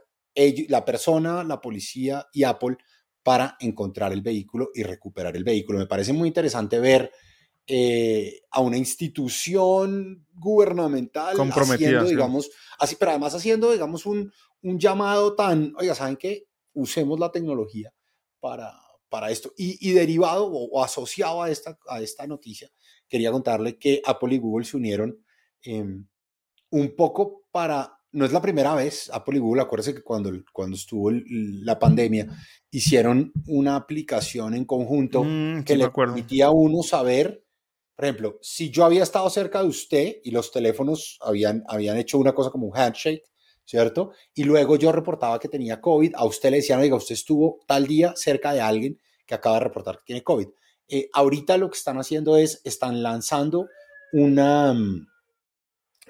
B: la persona, la policía y Apple para encontrar el vehículo y recuperar el vehículo. Me parece muy interesante ver eh, a una institución gubernamental haciendo, digamos, así, pero además haciendo, digamos, un, un llamado tan, oiga, ¿saben qué? Usemos la tecnología para, para esto. Y, derivado o, asociado a esta, a esta noticia, quería contarle que Apple y Google se unieron em, un poco para, no es la primera vez, Apple y Google, acuérdense que cuando, cuando estuvo la pandemia, hicieron una aplicación en conjunto mm, que le permitía a uno saber, por ejemplo, si yo había estado cerca de usted y los teléfonos habían, habían hecho una cosa como un handshake, ¿cierto? Y luego yo reportaba que tenía COVID, a usted le decían, oiga, usted estuvo tal día cerca de alguien que acaba de reportar que tiene COVID. Eh, ahorita lo que están haciendo es, están lanzando una mm,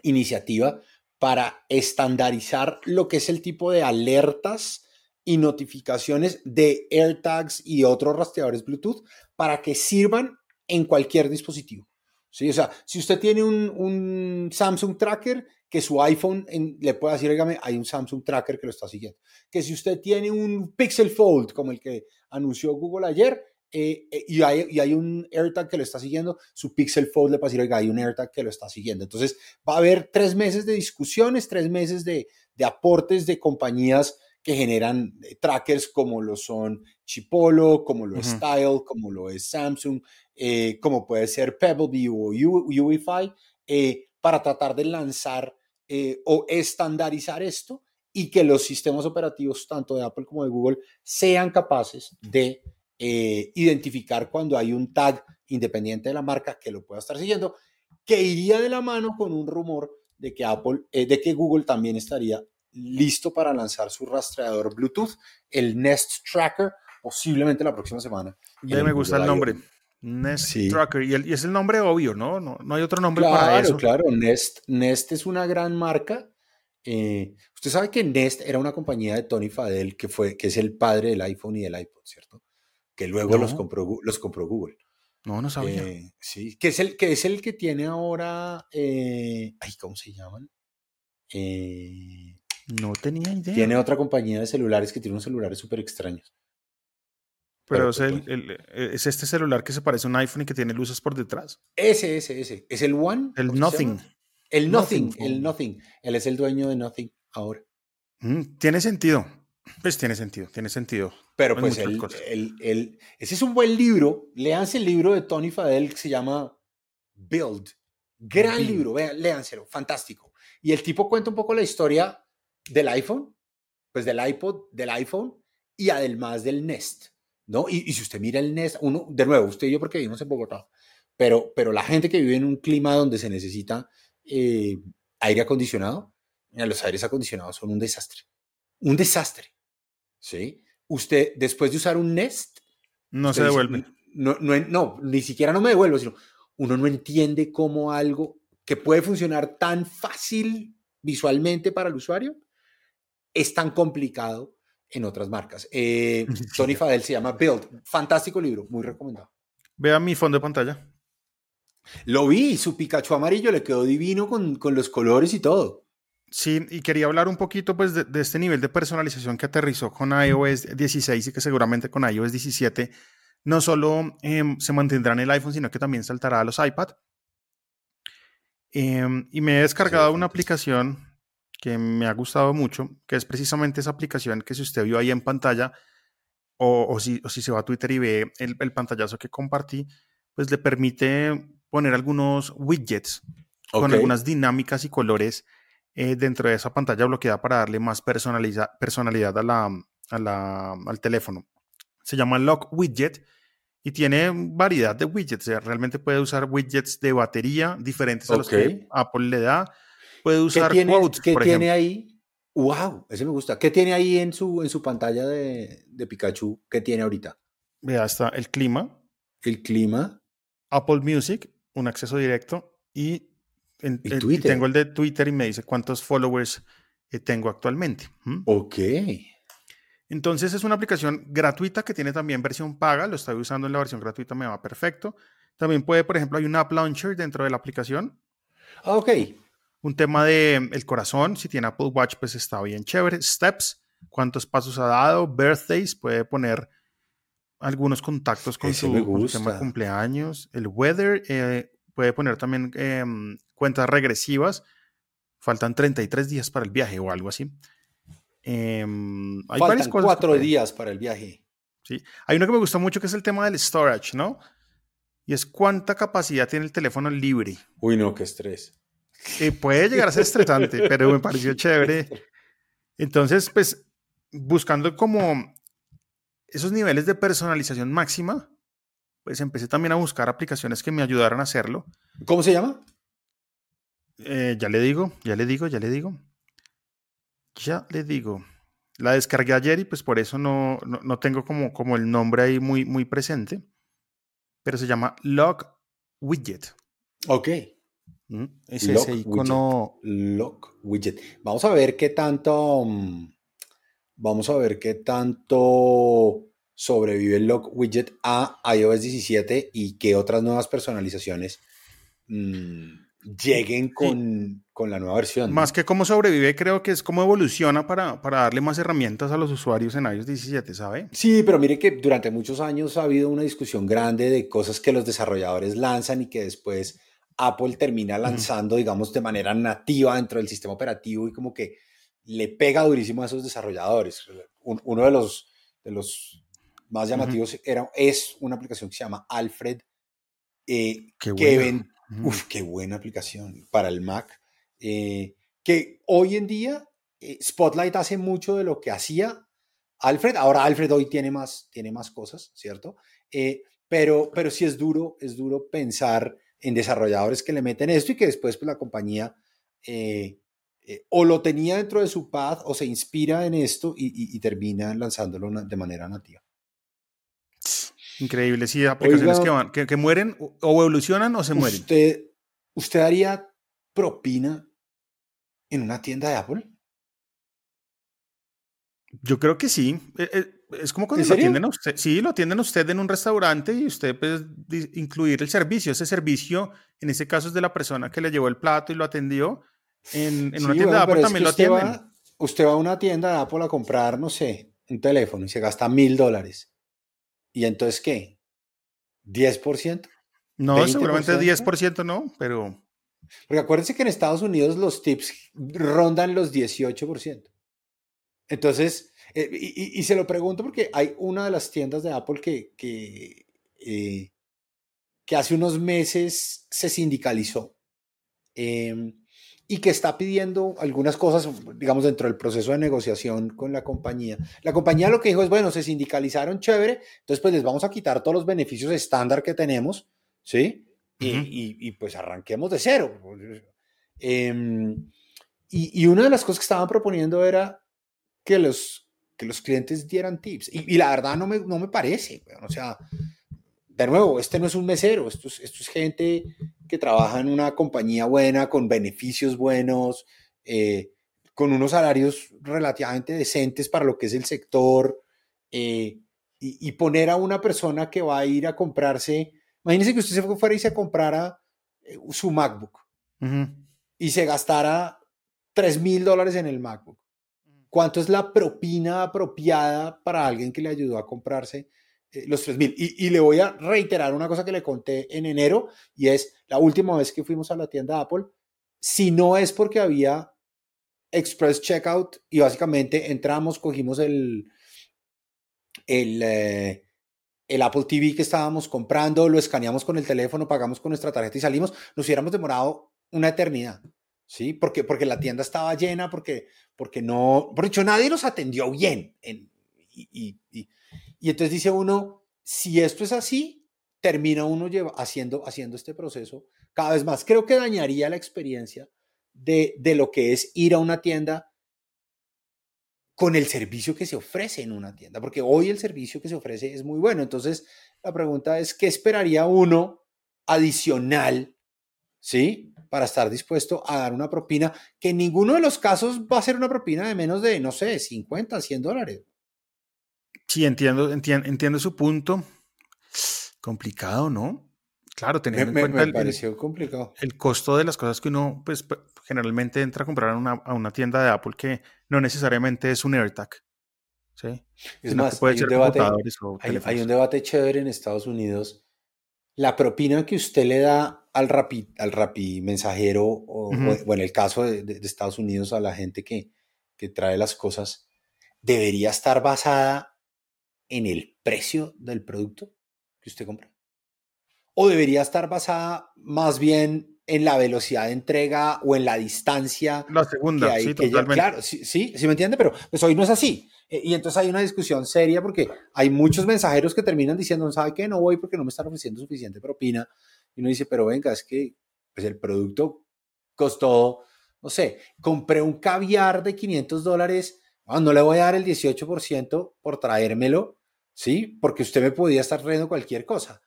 B: iniciativa para estandarizar lo que es el tipo de alertas y notificaciones de AirTags y otros rastreadores Bluetooth para que sirvan en cualquier dispositivo. O sea, si usted tiene un, un Samsung Tracker, que su iPhone le pueda decir, oígame, hay un Samsung Tracker que lo está siguiendo. Que si usted tiene un Pixel Fold, como el que anunció Google ayer, eh, eh, y, hay, y, hay, un AirTag que lo está siguiendo, su Pixel Fold le va a decir, oiga, hay un AirTag que lo está siguiendo. Entonces, va a haber tres meses de discusiones, tres meses de, de aportes de compañías que generan eh, trackers como lo son Chipolo, como lo es Style, como lo es Samsung, eh, como puede ser Pebblebee o UEFI, eh, para tratar de lanzar o estandarizar esto y que los sistemas operativos, tanto de Apple como de Google, sean capaces de identificar cuando hay un tag independiente de la marca que lo pueda estar siguiendo, que iría de la mano con un rumor de que Apple, de que Google también estaría listo para lanzar su rastreador Bluetooth, el Nest Tracker, posiblemente la próxima semana.
A: Ya me gusta el nombre. Nest Tracker. Y, es el nombre obvio, ¿no? No, no hay otro nombre para eso.
B: Claro, claro. Nest, Nest es una gran marca. Eh, usted sabe que Nest era una compañía de Tony Fadell, que, fue, que es el padre del iPhone y del iPod, ¿cierto? Que luego los, compró, los compró Google.
A: No, no sabía.
B: Eh, sí, que es, el, que es el que tiene ahora. Eh, ay, ¿cómo se llaman?
A: Eh, no tenía idea.
B: Tiene otra compañía de celulares que tiene unos celulares súper extraños.
A: Pero, es, pues, es, este celular que se parece a un iPhone y que tiene luces por detrás.
B: Ese, ese, ese. ¿Es el One?
A: El Nothing.
B: El Nothing, el Nothing. Él es el dueño de Nothing ahora.
A: Mm, tiene sentido. Pues tiene sentido, tiene sentido.
B: Pero pues el, ese es un buen libro. Léanse el libro de Tony Fadell que se llama Build. Gran libro, vean, léanselo, fantástico. Y el tipo cuenta un poco la historia del iPhone, pues del iPod, del iPhone y además del Nest, ¿no? Y, si usted mira el Nest, uno, de nuevo, usted y yo porque vivimos en Bogotá, pero, pero la gente que vive en un clima donde se necesita eh, aire acondicionado, los aires acondicionados son un desastre, un desastre, ¿sí? Usted, después de usar un Nest...
A: No se devuelve.
B: no, no, no, ni siquiera no me devuelvo, sino uno no entiende cómo algo que puede funcionar tan fácil visualmente para el usuario es tan complicado en otras marcas. Eh, Tony Fadel se llama Build. Fantástico libro, muy recomendado.
A: Vea mi fondo de pantalla.
B: Lo vi, su Pikachu amarillo le quedó divino con, con los colores y todo.
A: Sí, y quería hablar un poquito pues de, este nivel de personalización que aterrizó con iOS 16 y que seguramente con iOS 17 no solo em, se mantendrá en el iPhone, sino que también saltará a los iPad. Em, y me he descargado una aplicación que me ha gustado mucho, que es precisamente esa aplicación que si usted vio ahí en pantalla, o, si, si, se va a Twitter y ve el, pantallazo que compartí, pues le permite poner algunos widgets con algunas dinámicas y colores eh, dentro de esa pantalla bloqueada para darle más personalidad a la, al teléfono. Se llama Lock Widget y tiene variedad de widgets. realmente puede usar widgets de batería diferentes a los que Apple le da puede usar
B: ¿Qué tiene, ¿qué tiene ahí? ¡Wow! Ese me gusta. ¿Qué tiene ahí en su, en su pantalla de, de Pikachu? ¿Qué tiene ahorita?
A: Vea, está el clima.
B: El clima.
A: Apple Music, un acceso directo. Y, en, tengo el de Twitter y me dice cuántos followers eh, tengo actualmente.
B: Ok.
A: Entonces es una aplicación gratuita que tiene también versión paga. Lo estoy usando en la versión gratuita, me va perfecto. También puede, por ejemplo, hay un App Launcher dentro de la aplicación.
B: Ah, ok.
A: Un tema de el corazón, si tiene Apple Watch, pues está bien chévere. Steps, cuántos pasos ha dado. Birthdays, puede poner algunos contactos con, su, tema de cumpleaños. El weather, eh, puede poner también em, cuentas regresivas. Faltan 33 días para el viaje o algo así.
B: Em, hay Faltan cuatro días para el viaje.
A: Sí. Hay uno que me gusta mucho que es el tema del storage, ¿no? Y es cuánta capacidad tiene el teléfono libre.
B: Uy, no, qué estrés.
A: Eh, puede llegar a ser estresante, pero me pareció chévere. Entonces, pues, buscando como esos niveles de personalización máxima, pues empecé también a buscar aplicaciones que me ayudaran a hacerlo.
B: ¿Cómo se llama?
A: Eh, ya le digo, ya le digo, ya le digo. Ya le digo. La descargué ayer y pues por eso no, no, tengo como, como el nombre ahí muy, muy presente. Pero se llama Log Widget.
B: Ok.
A: Es ese icono.
B: Lock widget. Vamos a ver qué tanto. Mm, vamos a ver qué tanto sobrevive el Lock Widget a iOS 17 y qué otras nuevas personalizaciones mm, lleguen con, con, la nueva versión.
A: Más que cómo sobrevive, creo que es cómo evoluciona para, para, darle más herramientas a los usuarios en iOS 17, ¿sabe?
B: Sí, pero mire que durante muchos años ha habido una discusión grande de cosas que los desarrolladores lanzan y que después Apple termina lanzando, digamos, de manera nativa dentro del sistema operativo y como que le pega durísimo a esos desarrolladores. uno de los, de los más llamativos era, es una aplicación que se llama Alfred, eh, qué que uf, qué buena aplicación para el Mac, eh, que hoy en día eh, Spotlight hace mucho de lo que hacía Alfred, ahora Alfred hoy tiene más, tiene más cosas, ¿cierto? pero, pero sí es duro, es duro pensar en desarrolladores que le meten esto y que después pues, la compañía eh, o lo tenía dentro de su path o se inspira en esto y, termina lanzándolo de manera nativa.
A: Increíble, sí, aplicaciones que, van, que, mueren o evolucionan o se mueren.
B: ¿Usted, ¿Usted haría propina en una tienda de Apple?
A: Yo creo que sí. Eh, eh, es como cuando lo atienden a usted. Sí, lo atienden a usted en un restaurante y usted puede incluir el servicio. Ese servicio, en ese caso, es de la persona que le llevó el plato y lo atendió en, una tienda de Apple también lo
B: usted Va, usted va a una tienda de Apple a comprar, no sé, un teléfono y se gasta mil dólares. ¿Y entonces qué? ¿10%?
A: No, seguramente 10% no, pero...
B: Porque acuérdense que en Estados Unidos los tips rondan los 18%. Entonces, eh, y, se lo pregunto porque hay una de las tiendas de Apple que, que, eh, que hace unos meses se sindicalizó. Eh, y que está pidiendo algunas cosas, digamos, dentro del proceso de negociación con la compañía. La compañía lo que dijo es, bueno, se sindicalizaron chévere, entonces pues les vamos a quitar todos los beneficios estándar que tenemos, ¿sí? y, y, pues arranquemos de cero. Em, y, una de las cosas que estaban proponiendo era que los, que los clientes dieran tips. Y, la verdad no me, no me parece, o sea, de nuevo, este no es un mesero, esto es, esto es gente que trabaja en una compañía buena, con beneficios buenos, eh, con unos salarios relativamente decentes para lo que es el sector, eh, y, poner a una persona que va a ir a comprarse, imagínese que usted se fuera y se comprara eh, su MacBook y se gastara 3 mil dólares en el MacBook. ¿Cuánto es la propina apropiada para alguien que le ayudó a comprarse eh, los 3000. Y, y le voy a reiterar una cosa que le conté en enero y es la última vez que fuimos a la tienda Apple, si no es porque había Express Checkout y básicamente entramos, cogimos el, el, eh, el Apple TV que estábamos comprando, lo escaneamos con el teléfono, pagamos con nuestra tarjeta y salimos, nos hubiéramos demorado una eternidad. ¿Sí? Porque, porque la tienda estaba llena, porque, porque no, por hecho nadie nos atendió bien. En, y, y, y entonces dice uno, si esto es así, termina uno haciendo, haciendo este proceso cada vez más. Creo que dañaría la experiencia de, de lo que es ir a una tienda con el servicio que se ofrece en una tienda, porque hoy el servicio que se ofrece es muy bueno. Entonces, la pregunta es, ¿qué esperaría uno adicional, sí? Para estar dispuesto a dar una propina, que en ninguno de los casos va a ser una propina de menos de, no sé, 50, 100 dólares.
A: Sí, entiendo, entiendo, su punto. Complicado, ¿no? Claro, teniendo en cuenta
B: el, complicado.
A: el costo de las cosas que uno, pues, generalmente entra a comprar a una, a una tienda de Apple que no necesariamente es un AirTag. ¿sí?
B: Es más, puede hay, ser un debate, hay, un debate chévere en Estados Unidos. La propina que usted le da al rapi, al rapi mensajero, o, en el caso de, de, Estados Unidos, a la gente que, que trae las cosas, debería estar basada en el precio del producto que usted compra? ¿O debería estar basada más bien en la velocidad de entrega o en la distancia?
A: La segunda, sí, totalmente.
B: claro, sí, sí, me entiende, pero pues hoy no es así. Eh, y entonces hay una discusión seria porque hay muchos mensajeros que terminan diciendo, ¿sabe qué? No voy porque no me están ofreciendo suficiente propina. Y uno dice, pero venga, es que pues el producto costó, no sé, compré un caviar de 500 dólares, ah, no le voy a dar el 18% por traérmelo, ¿sí? Porque usted me podía estar trayendo cualquier cosa.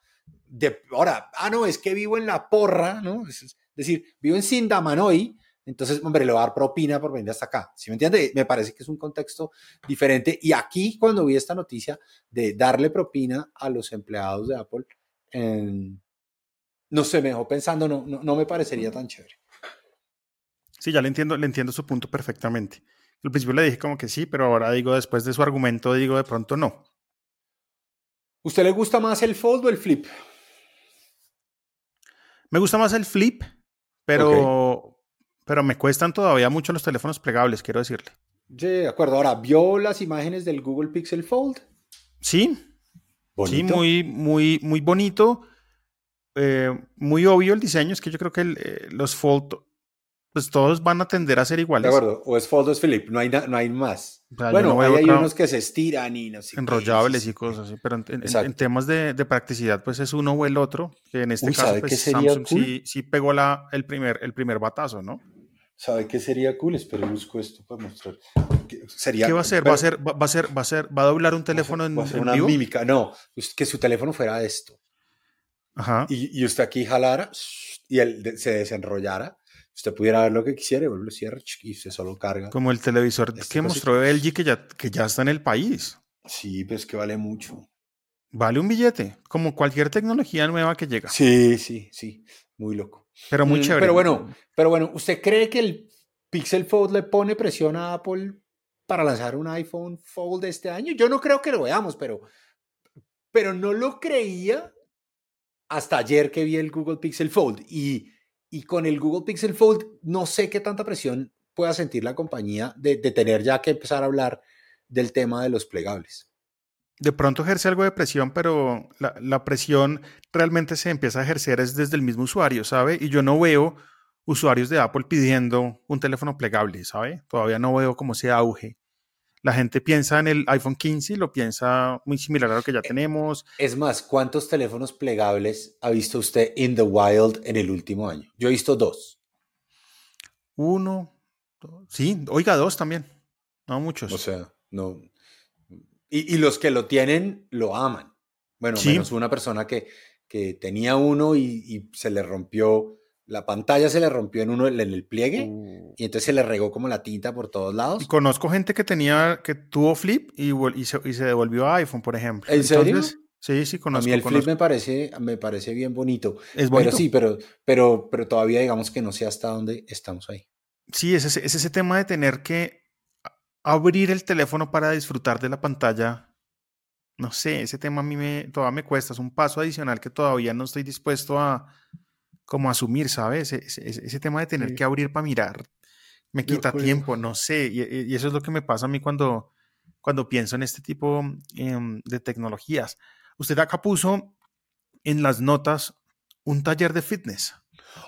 B: De, ahora, ah, no, es que vivo en La Porra, ¿no? Es, decir, vivo en Sindamanoy, entonces, hombre, le voy a dar propina por venir hasta acá. ¿Sí me entiende? Me parece que es un contexto diferente. Y aquí, cuando vi esta noticia de darle propina a los empleados de Apple, no sé, me dejó pensando, no, no, no, me parecería tan chévere.
A: Sí, ya le entiendo, le entiendo su punto perfectamente. Al principio le dije como que sí, pero ahora digo, después de su argumento, digo de pronto no.
B: ¿Usted le gusta más el fold o el flip?
A: Me gusta más el flip, pero, pero me cuestan todavía mucho los teléfonos plegables, quiero decirle.
B: Sí, de acuerdo. Ahora, ¿vio las imágenes del Google Pixel Fold?
A: Sí. Sí, muy, muy, muy bonito. Eh, muy obvio el diseño. Es que yo creo que eh, los Fold, pues todos van a tender a ser iguales.
B: De acuerdo. O es Fold o es Philip. No hay, no hay más. bueno, hay, unos que se estiran y no sé.
A: Enrollables y cosas así. Pero en, temas de, practicidad, pues es uno o el otro. Que en este caso, pues, Samsung sí, sí, pegó la, el, primer, el primer batazo, ¿no?
B: ¿Sabe qué sería cool? Espero busco esto para mostrar.
A: ¿Qué, sería, ¿Qué va a hacer? ¿Va a ser, va, a ser, va a ser, va a doblar un teléfono en,
B: una mímica? No, que su teléfono fuera esto. Ajá. Y, y usted aquí jalara y él se desenrollara. Usted pudiera ver lo que quisiera y vuelve cierre y se solo carga.
A: Como el televisor este que mostró LG que ya, que ya está en el país.
B: Sí, pues que vale mucho.
A: Vale un billete, como cualquier tecnología nueva que llega.
B: Sí, sí, sí. Muy loco.
A: Pero muy mm, chévere.
B: Pero bueno, pero bueno, ¿usted cree que el Pixel Fold le pone presión a Apple para lanzar un iPhone Fold este año? Yo no creo que lo veamos, pero, pero no lo creía hasta ayer que vi el Google Pixel Fold. Y, y con el Google Pixel Fold no sé qué tanta presión pueda sentir la compañía de, tener ya que empezar a hablar del tema de los plegables
A: de pronto ejerce algo de presión, pero la, presión realmente se empieza a ejercer es desde el mismo usuario, ¿sabe? Y yo no veo usuarios de Apple pidiendo un teléfono plegable, ¿sabe? Todavía no veo como ese auge. La gente piensa en el iPhone 15 y lo piensa muy similar a lo que ya eh, tenemos.
B: Es más, ¿cuántos teléfonos plegables ha visto usted in the wild en el último año? Yo he visto dos.
A: Uno, sí, oiga, dos también. No muchos.
B: O sea, no, y, los que lo tienen lo aman. Bueno, menos una persona que, que tenía uno y, se le rompió, la pantalla se le rompió en uno en el pliegue uh. y entonces se le regó como la tinta por todos lados.
A: Y conozco gente que tenía, que tuvo flip y, y, se, y se, devolvió a iPhone, por ejemplo.
B: ¿En serio?
A: Sí, sí, conozco.
B: A mí el flip me parece, me parece bien bonito. Es bonito. Pero sí, pero, pero, pero todavía digamos que no sé hasta dónde estamos ahí.
A: Sí, es ese, es ese tema de tener que abrir el teléfono para disfrutar de la pantalla, no sé, ese tema a mí me, todavía me cuesta, es un paso adicional que todavía no estoy dispuesto a como asumir, ¿sabes? Ese, tema de tener que abrir para mirar me quita tiempo, no sé, y, eso es lo que me pasa a mí cuando, cuando pienso en este tipo em, de tecnologías. Usted acá puso en las notas un taller de fitness.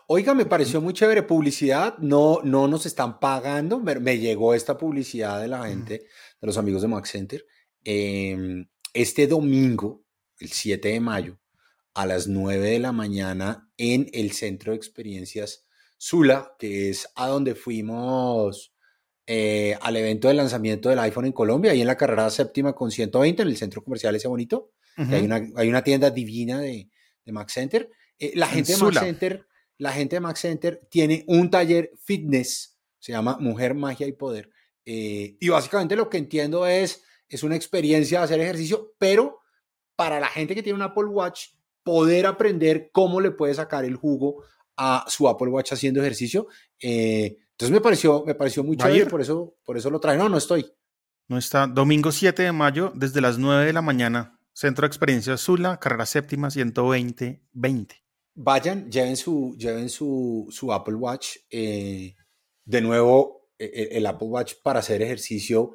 B: Oiga, me pareció muy chévere publicidad. No, no nos están pagando. Me, llegó esta publicidad de la gente, de los amigos de Max Center. Em, este domingo, el 7 de mayo, a las 9 de la mañana, en el Centro de Experiencias Sula, que es a donde fuimos eh, al evento de lanzamiento del iPhone en Colombia, ahí en la carrera séptima con 120, en el centro comercial ese bonito. hay, una, hay, una, tienda divina de, de Max Center. Eh, la gente de Max Center la gente de Max Center tiene un taller fitness, se llama Mujer, Magia y Poder. Eh, y básicamente lo que entiendo es, es una experiencia de hacer ejercicio, pero para la gente que tiene un Apple Watch, poder aprender cómo le puede sacar el jugo a su Apple Watch haciendo ejercicio. Eh, entonces me pareció, me pareció muy chévere, por eso, por eso lo trae. No, no estoy.
A: No está. Domingo 7 de mayo, desde las 9 de la mañana, Centro de Experiencia Zula, carrera séptima, 120-20
B: vayan, lleven su, lleven su, su Apple Watch. Eh, de nuevo, e, e, el, Apple Watch para hacer ejercicio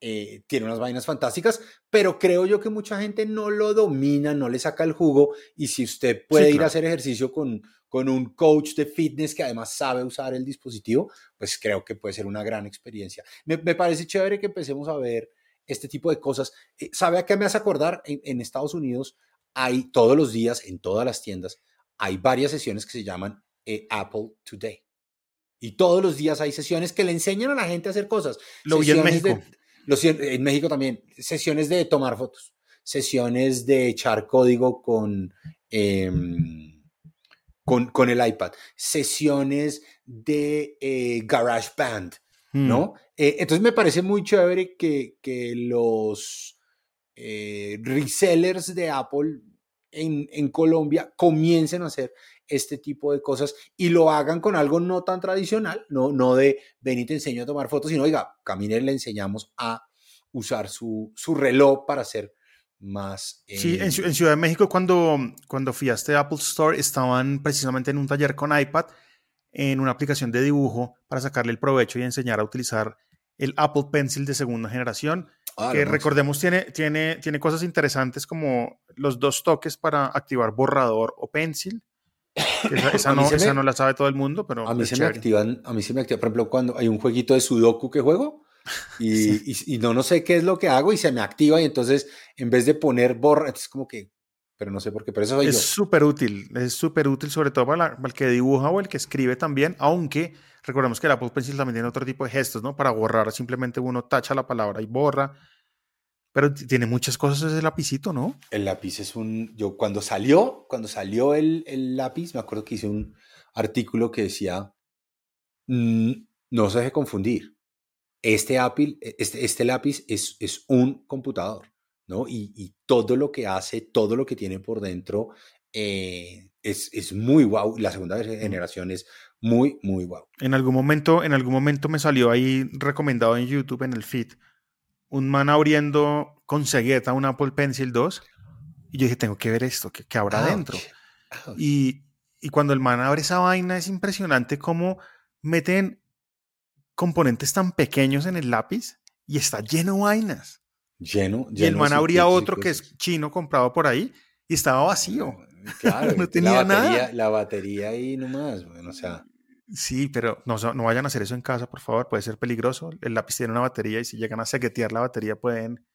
B: eh, tiene unas vainas fantásticas, pero creo yo que mucha gente no lo domina, no le saca el jugo. Y si usted puede ir a hacer ejercicio con, con un coach de fitness que además sabe usar el dispositivo, pues creo que puede ser una gran experiencia. Me, me parece chévere que empecemos a ver este tipo de cosas. Eh, ¿Sabe a qué me hace acordar? En, en Estados Unidos hay todos los días, en todas las tiendas, hay varias sesiones que se llaman eh, Apple Today. Y todos los días hay sesiones que le enseñan a la gente a hacer cosas.
A: Lo vi en México.
B: En México también. Sesiones de tomar fotos. Sesiones de echar código con, em, con, con, el iPad. Sesiones de eh, GarageBand. ¿no? Hmm. Eh, entonces me parece muy chévere que, que los resellers de Apple en, Colombia comiencen a hacer este tipo de cosas y lo hagan con algo no tan tradicional, no, no de ven y te enseño a tomar fotos, sino, oiga, camine le enseñamos a usar su, su reloj para hacer más...
A: Sí, en, en, Ciudad de México cuando, cuando fui a este Apple Store estaban precisamente en un taller con iPad en una aplicación de dibujo para sacarle el provecho y enseñar a utilizar el Apple Pencil de segunda generación, ah, que recordemos tiene, tiene, tiene cosas interesantes como los dos toques para activar borrador o pencil. Esa, no, la sabe todo el mundo, pero
B: a mí se me activan, a mí se me activa, por ejemplo, cuando hay un jueguito de Sudoku que juego y, y, no, no sé qué es lo que hago y se me activa y entonces en vez de poner borra, es como que pero no sé por qué, pero eso soy
A: es súper útil, es súper útil sobre todo para, el que dibuja o el que escribe también, aunque recordemos que el Apple Pencil también tiene otro tipo de gestos, ¿no? Para borrar, simplemente uno tacha la palabra y borra, pero tiene muchas cosas ese lapicito, ¿no?
B: El lápiz es un, yo cuando salió, cuando salió el, el lápiz, me acuerdo que hice un artículo que decía, mm, no se deje confundir, este, Apple, este, este lápiz es, es un computador ¿no? Y, todo lo que hace, todo lo que tiene por dentro eh, es, es, muy guau. La segunda generación es muy, muy guau.
A: En algún momento, en algún momento me salió ahí recomendado en YouTube, en el feed, un man abriendo con cegueta un Apple Pencil 2. Y yo dije, tengo que ver esto, ¿qué, habrá dentro? Y, y cuando el man abre esa vaina, es impresionante cómo meten componentes tan pequeños en el lápiz y está lleno de vainas.
B: Lleno,
A: Y el man abría otro que es chino comprado por ahí y estaba vacío.
B: Claro, no tenía la batería, nada. La batería ahí nomás, bueno, o sea.
A: Sí, pero no, no vayan a hacer eso en casa, por favor, puede ser peligroso. El lápiz tiene una batería y si llegan a sequetear la batería pueden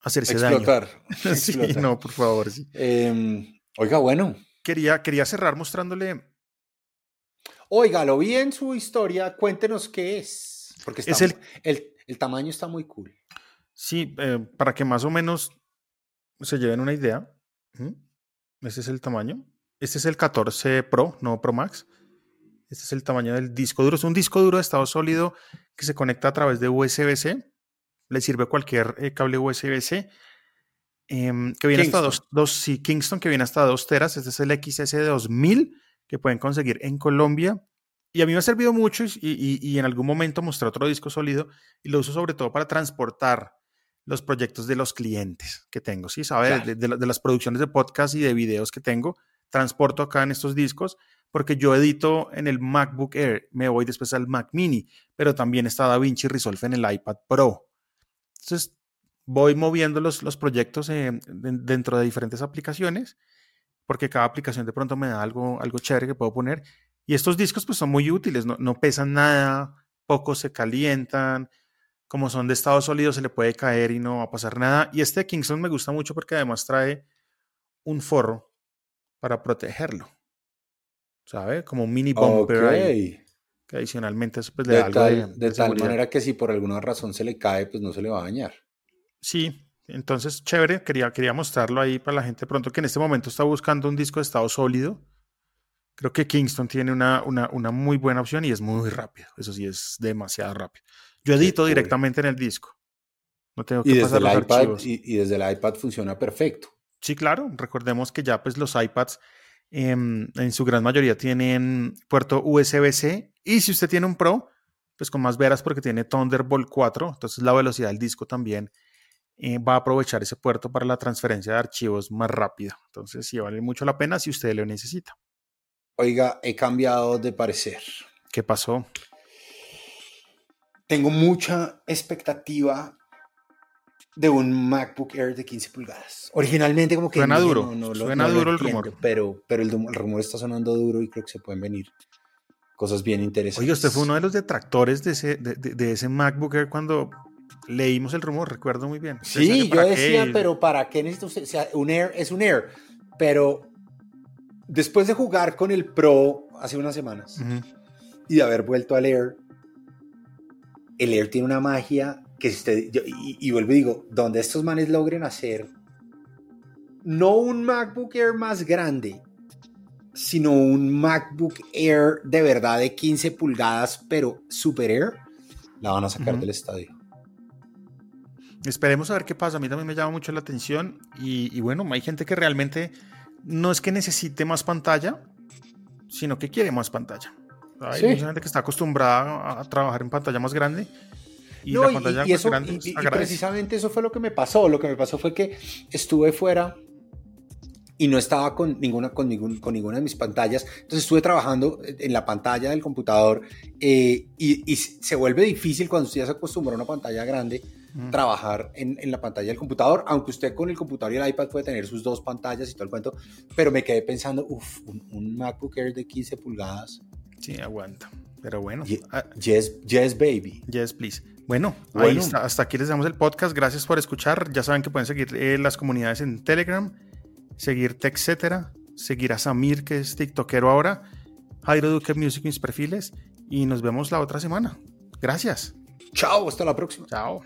A: hacerse
B: explotar,
A: daño. sí, no, por favor. Sí.
B: Em, oiga, bueno.
A: Quería, quería cerrar mostrándole.
B: Oiga, lo vi en su historia, cuéntenos qué es. Porque es el, el, el tamaño está muy cool.
A: Sí, eh, para que más o menos se lleven una idea. Este es el tamaño. Este es el 14 Pro, no Pro Max. Este es el tamaño del disco duro. Es un disco duro de estado sólido que se conecta a través de USB-C. Le sirve cualquier eh, cable USB-C. Em, que viene hasta dos, dos, sí, Kingston, que viene hasta 2 teras. Este es el XS2000 que pueden conseguir en Colombia. Y a mí me ha servido mucho y, y en algún momento mostré otro disco sólido y lo uso sobre todo para transportar los proyectos de los clientes que tengo, ¿sí? ¿Sabes? De, las producciones de podcast y de videos que tengo, transporto acá en estos discos, porque yo edito en el MacBook Air, me voy después al Mac Mini, pero también está DaVinci Resolve en el iPad Pro. Entonces, voy moviendo los, los proyectos eh, dentro de diferentes aplicaciones, porque cada aplicación de pronto me da algo, algo chévere que puedo poner. Y estos discos pues son muy útiles, no, no pesan nada, pocos se calientan, como son de estado sólido, se le puede caer y no va a pasar nada. Y este Kingston me gusta mucho porque además trae un forro para protegerlo. ¿Sabe? Como un mini bumper ahí. Que adicionalmente pues,
B: de, tal, de, tal manera que si por alguna razón se le cae, pues no se le va a dañar.
A: Sí, entonces chévere. Quería, quería mostrarlo ahí para la gente pronto que en este momento está buscando un disco de estado sólido. Creo que Kingston tiene una, una, una muy buena opción y es muy rápido. Eso sí, es demasiado rápido. Yo edito directamente en el disco. No tengo que y
B: desde el iPad, y, desde el iPad funciona perfecto.
A: Sí, claro. Recordemos que ya pues los iPads en su gran mayoría tienen puerto USB-C y si usted tiene un Pro, pues con más veras porque tiene Thunderbolt 4, entonces la velocidad del disco también eh, va a aprovechar ese puerto para la transferencia de archivos más rápido. Entonces sí vale mucho la pena si usted lo necesita.
B: Oiga, he cambiado de parecer.
A: ¿Qué pasó?
B: tengo mucha expectativa de un MacBook Air de 15 pulgadas. Originalmente como que...
A: Suena duro, suena duro el rumor.
B: Pero, pero el, rumor está sonando duro y creo que se pueden venir cosas bien interesantes.
A: Oye, usted fue uno de los detractores de ese, de, ese MacBook Air cuando leímos el rumor, recuerdo muy bien.
B: Sí, yo decía, pero ¿para qué necesita usted? O sea, un Air es un Air, pero después de jugar con el Pro hace unas semanas y de haber vuelto al Air, el Air tiene una magia que usted, y, vuelvo y digo, donde estos manes logren hacer no un MacBook Air más grande, sino un MacBook Air de verdad de 15 pulgadas, pero Super Air, la van a sacar del estadio.
A: Esperemos a ver qué pasa. A mí también me llama mucho la atención. Y, bueno, hay gente que realmente no es que necesite más pantalla, sino que quiere más pantalla. Hay mucha gente que está acostumbrada a trabajar en pantalla más grande.
B: Y la pantalla más grande y, precisamente eso fue lo que me pasó. Lo que me pasó fue que estuve fuera y no estaba con ninguna, con, ningún, con ninguna de mis pantallas. Entonces estuve trabajando en la pantalla del computador eh, y, se vuelve difícil cuando usted ya se acostumbra a una pantalla grande trabajar en, en, la pantalla del computador, aunque usted con el computador y el iPad puede tener sus dos pantallas y todo el cuento, pero me quedé pensando, uff, un, MacBook Air de 15 pulgadas.
A: Sí, aguanta. Pero bueno.
B: Ah, yes, yes, baby.
A: Yes, please. Bueno, Ahí hasta aquí les damos el podcast. Gracias por escuchar. Ya saben que pueden seguir eh, las comunidades en Telegram seguir etcétera, seguir a Samir, que es TikTokero ahora, Jairo Duque Music, mis perfiles, y nos vemos la otra semana. Gracias.
B: Chao, hasta la próxima.
A: Chao.